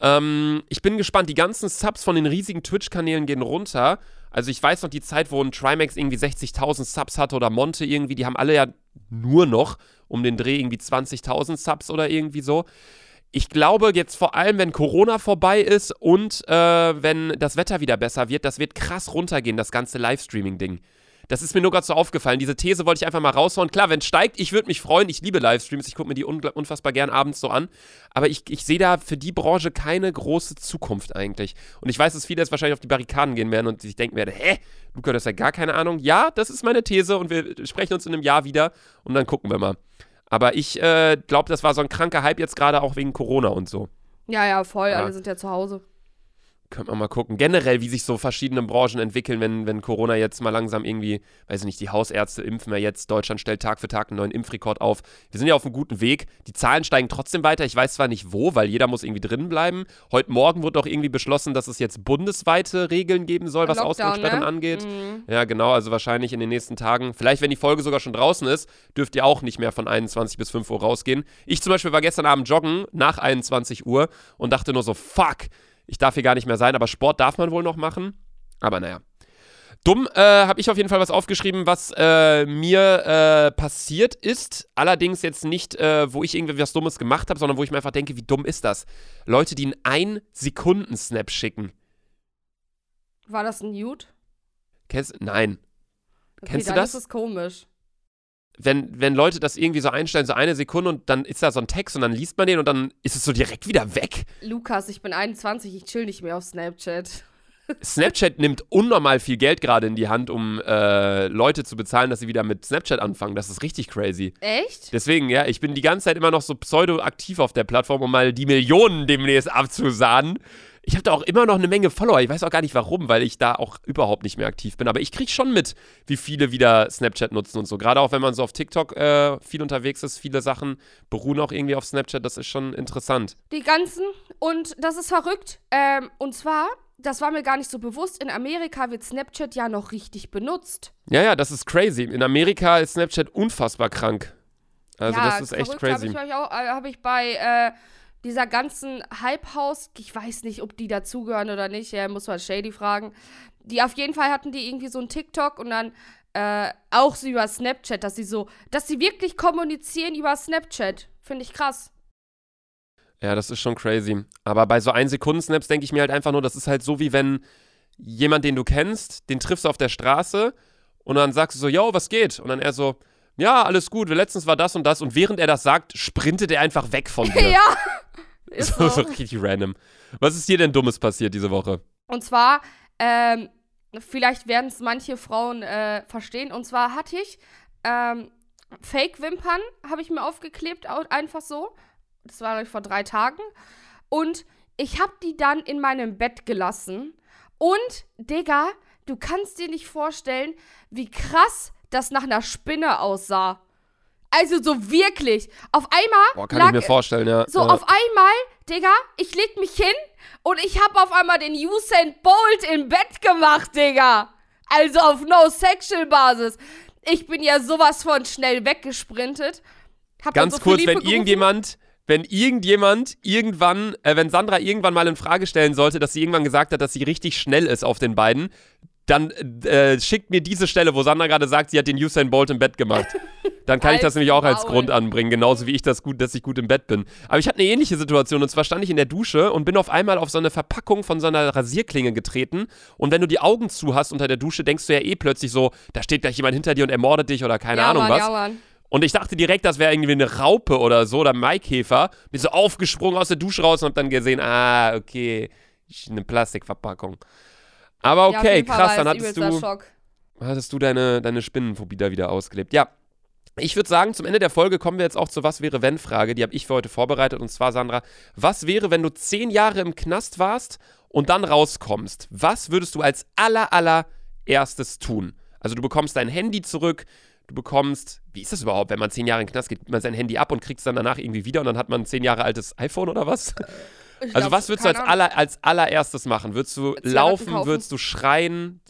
Ähm, ich bin gespannt. Die ganzen Subs von den riesigen Twitch-Kanälen gehen runter. Also ich weiß noch die Zeit, wo ein Trimax irgendwie 60.000 Subs hatte oder Monte irgendwie. Die haben alle ja nur noch um den Dreh irgendwie 20.000 Subs oder irgendwie so. Ich glaube jetzt vor allem, wenn Corona vorbei ist und äh, wenn das Wetter wieder besser wird, das wird krass runtergehen, das ganze Livestreaming-Ding. Das ist mir nur gerade so aufgefallen. Diese These wollte ich einfach mal raushauen. Klar, wenn es steigt, ich würde mich freuen. Ich liebe Livestreams. Ich gucke mir die unfassbar gern abends so an. Aber ich, ich sehe da für die Branche keine große Zukunft eigentlich. Und ich weiß, dass viele jetzt wahrscheinlich auf die Barrikaden gehen werden und sich denken werden, hä, Luca, du hast ja gar keine Ahnung. Ja, das ist meine These und wir sprechen uns in einem Jahr wieder und dann gucken wir mal. Aber ich äh, glaube, das war so ein kranker Hype jetzt gerade auch wegen Corona und so. Ja, ja, voll. Ja. Alle sind ja zu Hause. Könnte man mal gucken. Generell, wie sich so verschiedene Branchen entwickeln, wenn, wenn Corona jetzt mal langsam irgendwie, weiß ich nicht, die Hausärzte impfen ja jetzt. Deutschland stellt Tag für Tag einen neuen Impfrekord auf. Wir sind ja auf einem guten Weg. Die Zahlen steigen trotzdem weiter. Ich weiß zwar nicht wo, weil jeder muss irgendwie drin bleiben. Heute Morgen wurde auch irgendwie beschlossen, dass es jetzt bundesweite Regeln geben soll, was Ausgangssperren ne? angeht. Mhm. Ja, genau. Also wahrscheinlich in den nächsten Tagen. Vielleicht, wenn die Folge sogar schon draußen ist, dürft ihr auch nicht mehr von 21 bis 5 Uhr rausgehen. Ich zum Beispiel war gestern Abend joggen nach 21 Uhr und dachte nur so, fuck, ich darf hier gar nicht mehr sein. Aber Sport darf man wohl noch machen. Aber naja. Dumm äh, habe ich auf jeden Fall was aufgeschrieben, was äh, mir äh, passiert ist. Allerdings jetzt nicht, äh, wo ich irgendwie was Dummes gemacht habe, sondern wo ich mir einfach denke, wie dumm ist das? Leute, die einen Ein-Sekunden-Snap schicken. War das ein Nude? Kennst Nein. Okay, Kennst du dann das? ist komisch. Wenn, wenn Leute das irgendwie so einstellen, so eine Sekunde und dann ist da so ein Text und dann liest man den und dann ist es so direkt wieder weg. Lukas, ich bin 21, ich chill nicht mehr auf Snapchat. (laughs) Snapchat nimmt unnormal viel Geld gerade in die Hand, um äh, Leute zu bezahlen, dass sie wieder mit Snapchat anfangen. Das ist richtig crazy. Echt? Deswegen, ja, ich bin die ganze Zeit immer noch so pseudo aktiv auf der Plattform, um mal die Millionen demnächst abzusahnen. Ich habe da auch immer noch eine Menge Follower. Ich weiß auch gar nicht warum, weil ich da auch überhaupt nicht mehr aktiv bin. Aber ich kriege schon mit, wie viele wieder Snapchat nutzen und so. Gerade auch wenn man so auf TikTok äh, viel unterwegs ist. Viele Sachen beruhen auch irgendwie auf Snapchat. Das ist schon interessant. Die ganzen. Und das ist verrückt. Ähm, und zwar, das war mir gar nicht so bewusst, in Amerika wird Snapchat ja noch richtig benutzt. Ja, ja, das ist crazy. In Amerika ist Snapchat unfassbar krank. Also ja, das ist echt crazy. Habe ich, auch, äh, hab ich bei äh, dieser ganzen Hype-House, ich weiß nicht, ob die dazugehören oder nicht, ja, muss man Shady fragen. Die auf jeden Fall hatten die irgendwie so ein TikTok und dann äh, auch so über Snapchat, dass sie so, dass sie wirklich kommunizieren über Snapchat. Finde ich krass. Ja, das ist schon crazy. Aber bei so 1-Sekunden-Snaps denke ich mir halt einfach nur, das ist halt so wie wenn jemand, den du kennst, den triffst du auf der Straße und dann sagst du so, yo, was geht? Und dann er so, ja, alles gut, letztens war das und das. Und während er das sagt, sprintet er einfach weg von (laughs) dir. ja. (laughs) Ist so, so. richtig random. Was ist dir denn Dummes passiert diese Woche? Und zwar, ähm, vielleicht werden es manche Frauen äh, verstehen. Und zwar hatte ich ähm, Fake-Wimpern, habe ich mir aufgeklebt, au- einfach so. Das war ich, vor drei Tagen. Und ich habe die dann in meinem Bett gelassen. Und, Digga, du kannst dir nicht vorstellen, wie krass das nach einer Spinne aussah. Also so wirklich. Auf einmal Boah, kann lag, ich mir vorstellen, ja. so, ja. auf einmal, Digga, ich leg mich hin und ich hab auf einmal den Usain Bolt im Bett gemacht, Digga. Also auf No-Sexual-Basis. Ich bin ja sowas von schnell weggesprintet. Hab Ganz so kurz, Philippe wenn gerufen. irgendjemand, wenn irgendjemand irgendwann, äh, wenn Sandra irgendwann mal in Frage stellen sollte, dass sie irgendwann gesagt hat, dass sie richtig schnell ist auf den beiden, dann äh, schickt mir diese Stelle, wo Sandra gerade sagt, sie hat den Usain Bolt im Bett gemacht. Dann kann ich das nämlich auch als. Grund anbringen, genauso wie ich das gut, dass ich gut im Bett bin. Aber ich hatte eine ähnliche Situation und zwar stand ich in der Dusche und bin auf einmal auf so eine Verpackung von so einer Rasierklinge getreten und wenn du die Augen zu hast unter der Dusche, denkst du ja eh plötzlich so, da steht gleich jemand hinter dir und ermordet dich oder keine ja, Ahnung Mann, was. Ja, Mann. Und ich dachte direkt, das wäre irgendwie eine Raupe oder so oder Maikäfer. Bin so aufgesprungen aus der Dusche raus und hab dann gesehen, ah, okay, eine Plastikverpackung. Aber ja, okay, Fall krass, dann es hattest du, hattest du deine, deine Spinnenphobie da wieder ausgelebt. Ja. Ich würde sagen, zum Ende der Folge kommen wir jetzt auch zur Was wäre wenn Frage. Die habe ich für heute vorbereitet. Und zwar, Sandra, was wäre, wenn du zehn Jahre im Knast warst und dann rauskommst? Was würdest du als aller, allererstes tun? Also du bekommst dein Handy zurück, du bekommst, wie ist das überhaupt, wenn man zehn Jahre in den Knast geht, gibt man sein Handy ab und kriegt es dann danach irgendwie wieder und dann hat man ein zehn Jahre altes iPhone oder was? (laughs) Also glaub, was würdest du als, aller, als allererstes machen? Würdest du laufen, kaufen. würdest du schreien?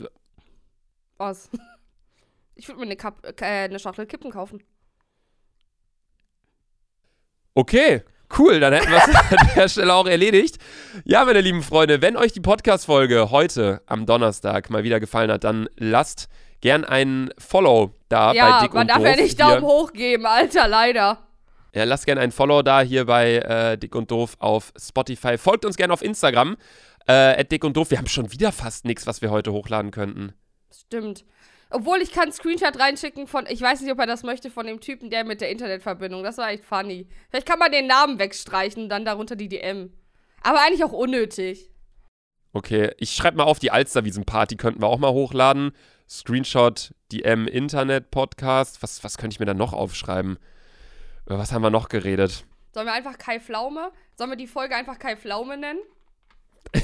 Was? (laughs) Ich würde mir eine, Kap äh, eine Schachtel Kippen kaufen. Okay, cool, dann hätten wir es (laughs) an der Stelle auch erledigt. Ja, meine lieben Freunde, wenn euch die Podcast-Folge heute am Donnerstag mal wieder gefallen hat, dann lasst gern einen Follow da bei ja, Dick man und darf Doof. ja nicht. Daumen hoch geben, Alter, leider. Ja, lasst gerne einen Follow da hier bei äh, Dick und Doof auf Spotify. Folgt uns gerne auf Instagram. Äh, at Dick und Doof. Wir haben schon wieder fast nichts, was wir heute hochladen könnten. Stimmt. Obwohl ich kann einen Screenshot reinschicken von, ich weiß nicht, ob er das möchte, von dem Typen, der mit der Internetverbindung. Das war echt funny. Vielleicht kann man den Namen wegstreichen und dann darunter die DM. Aber eigentlich auch unnötig. Okay, ich schreibe mal auf, die Alsterwiesen-Party könnten wir auch mal hochladen. Screenshot, DM, Internet-Podcast. Was, was könnte ich mir da noch aufschreiben? Über was haben wir noch geredet? Sollen wir einfach Kai Pflaume? Sollen wir die Folge einfach Kai Pflaume nennen? (laughs)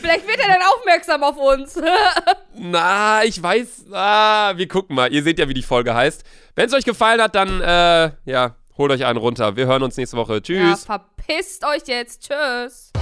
Vielleicht wird er dann aufmerksam auf uns. (laughs) Na, ich weiß. Ah, wir gucken mal. Ihr seht ja, wie die Folge heißt. Wenn es euch gefallen hat, dann, äh, ja, holt euch einen runter. Wir hören uns nächste Woche. ja, Tschüss. verpisst euch jetzt. Tschüss.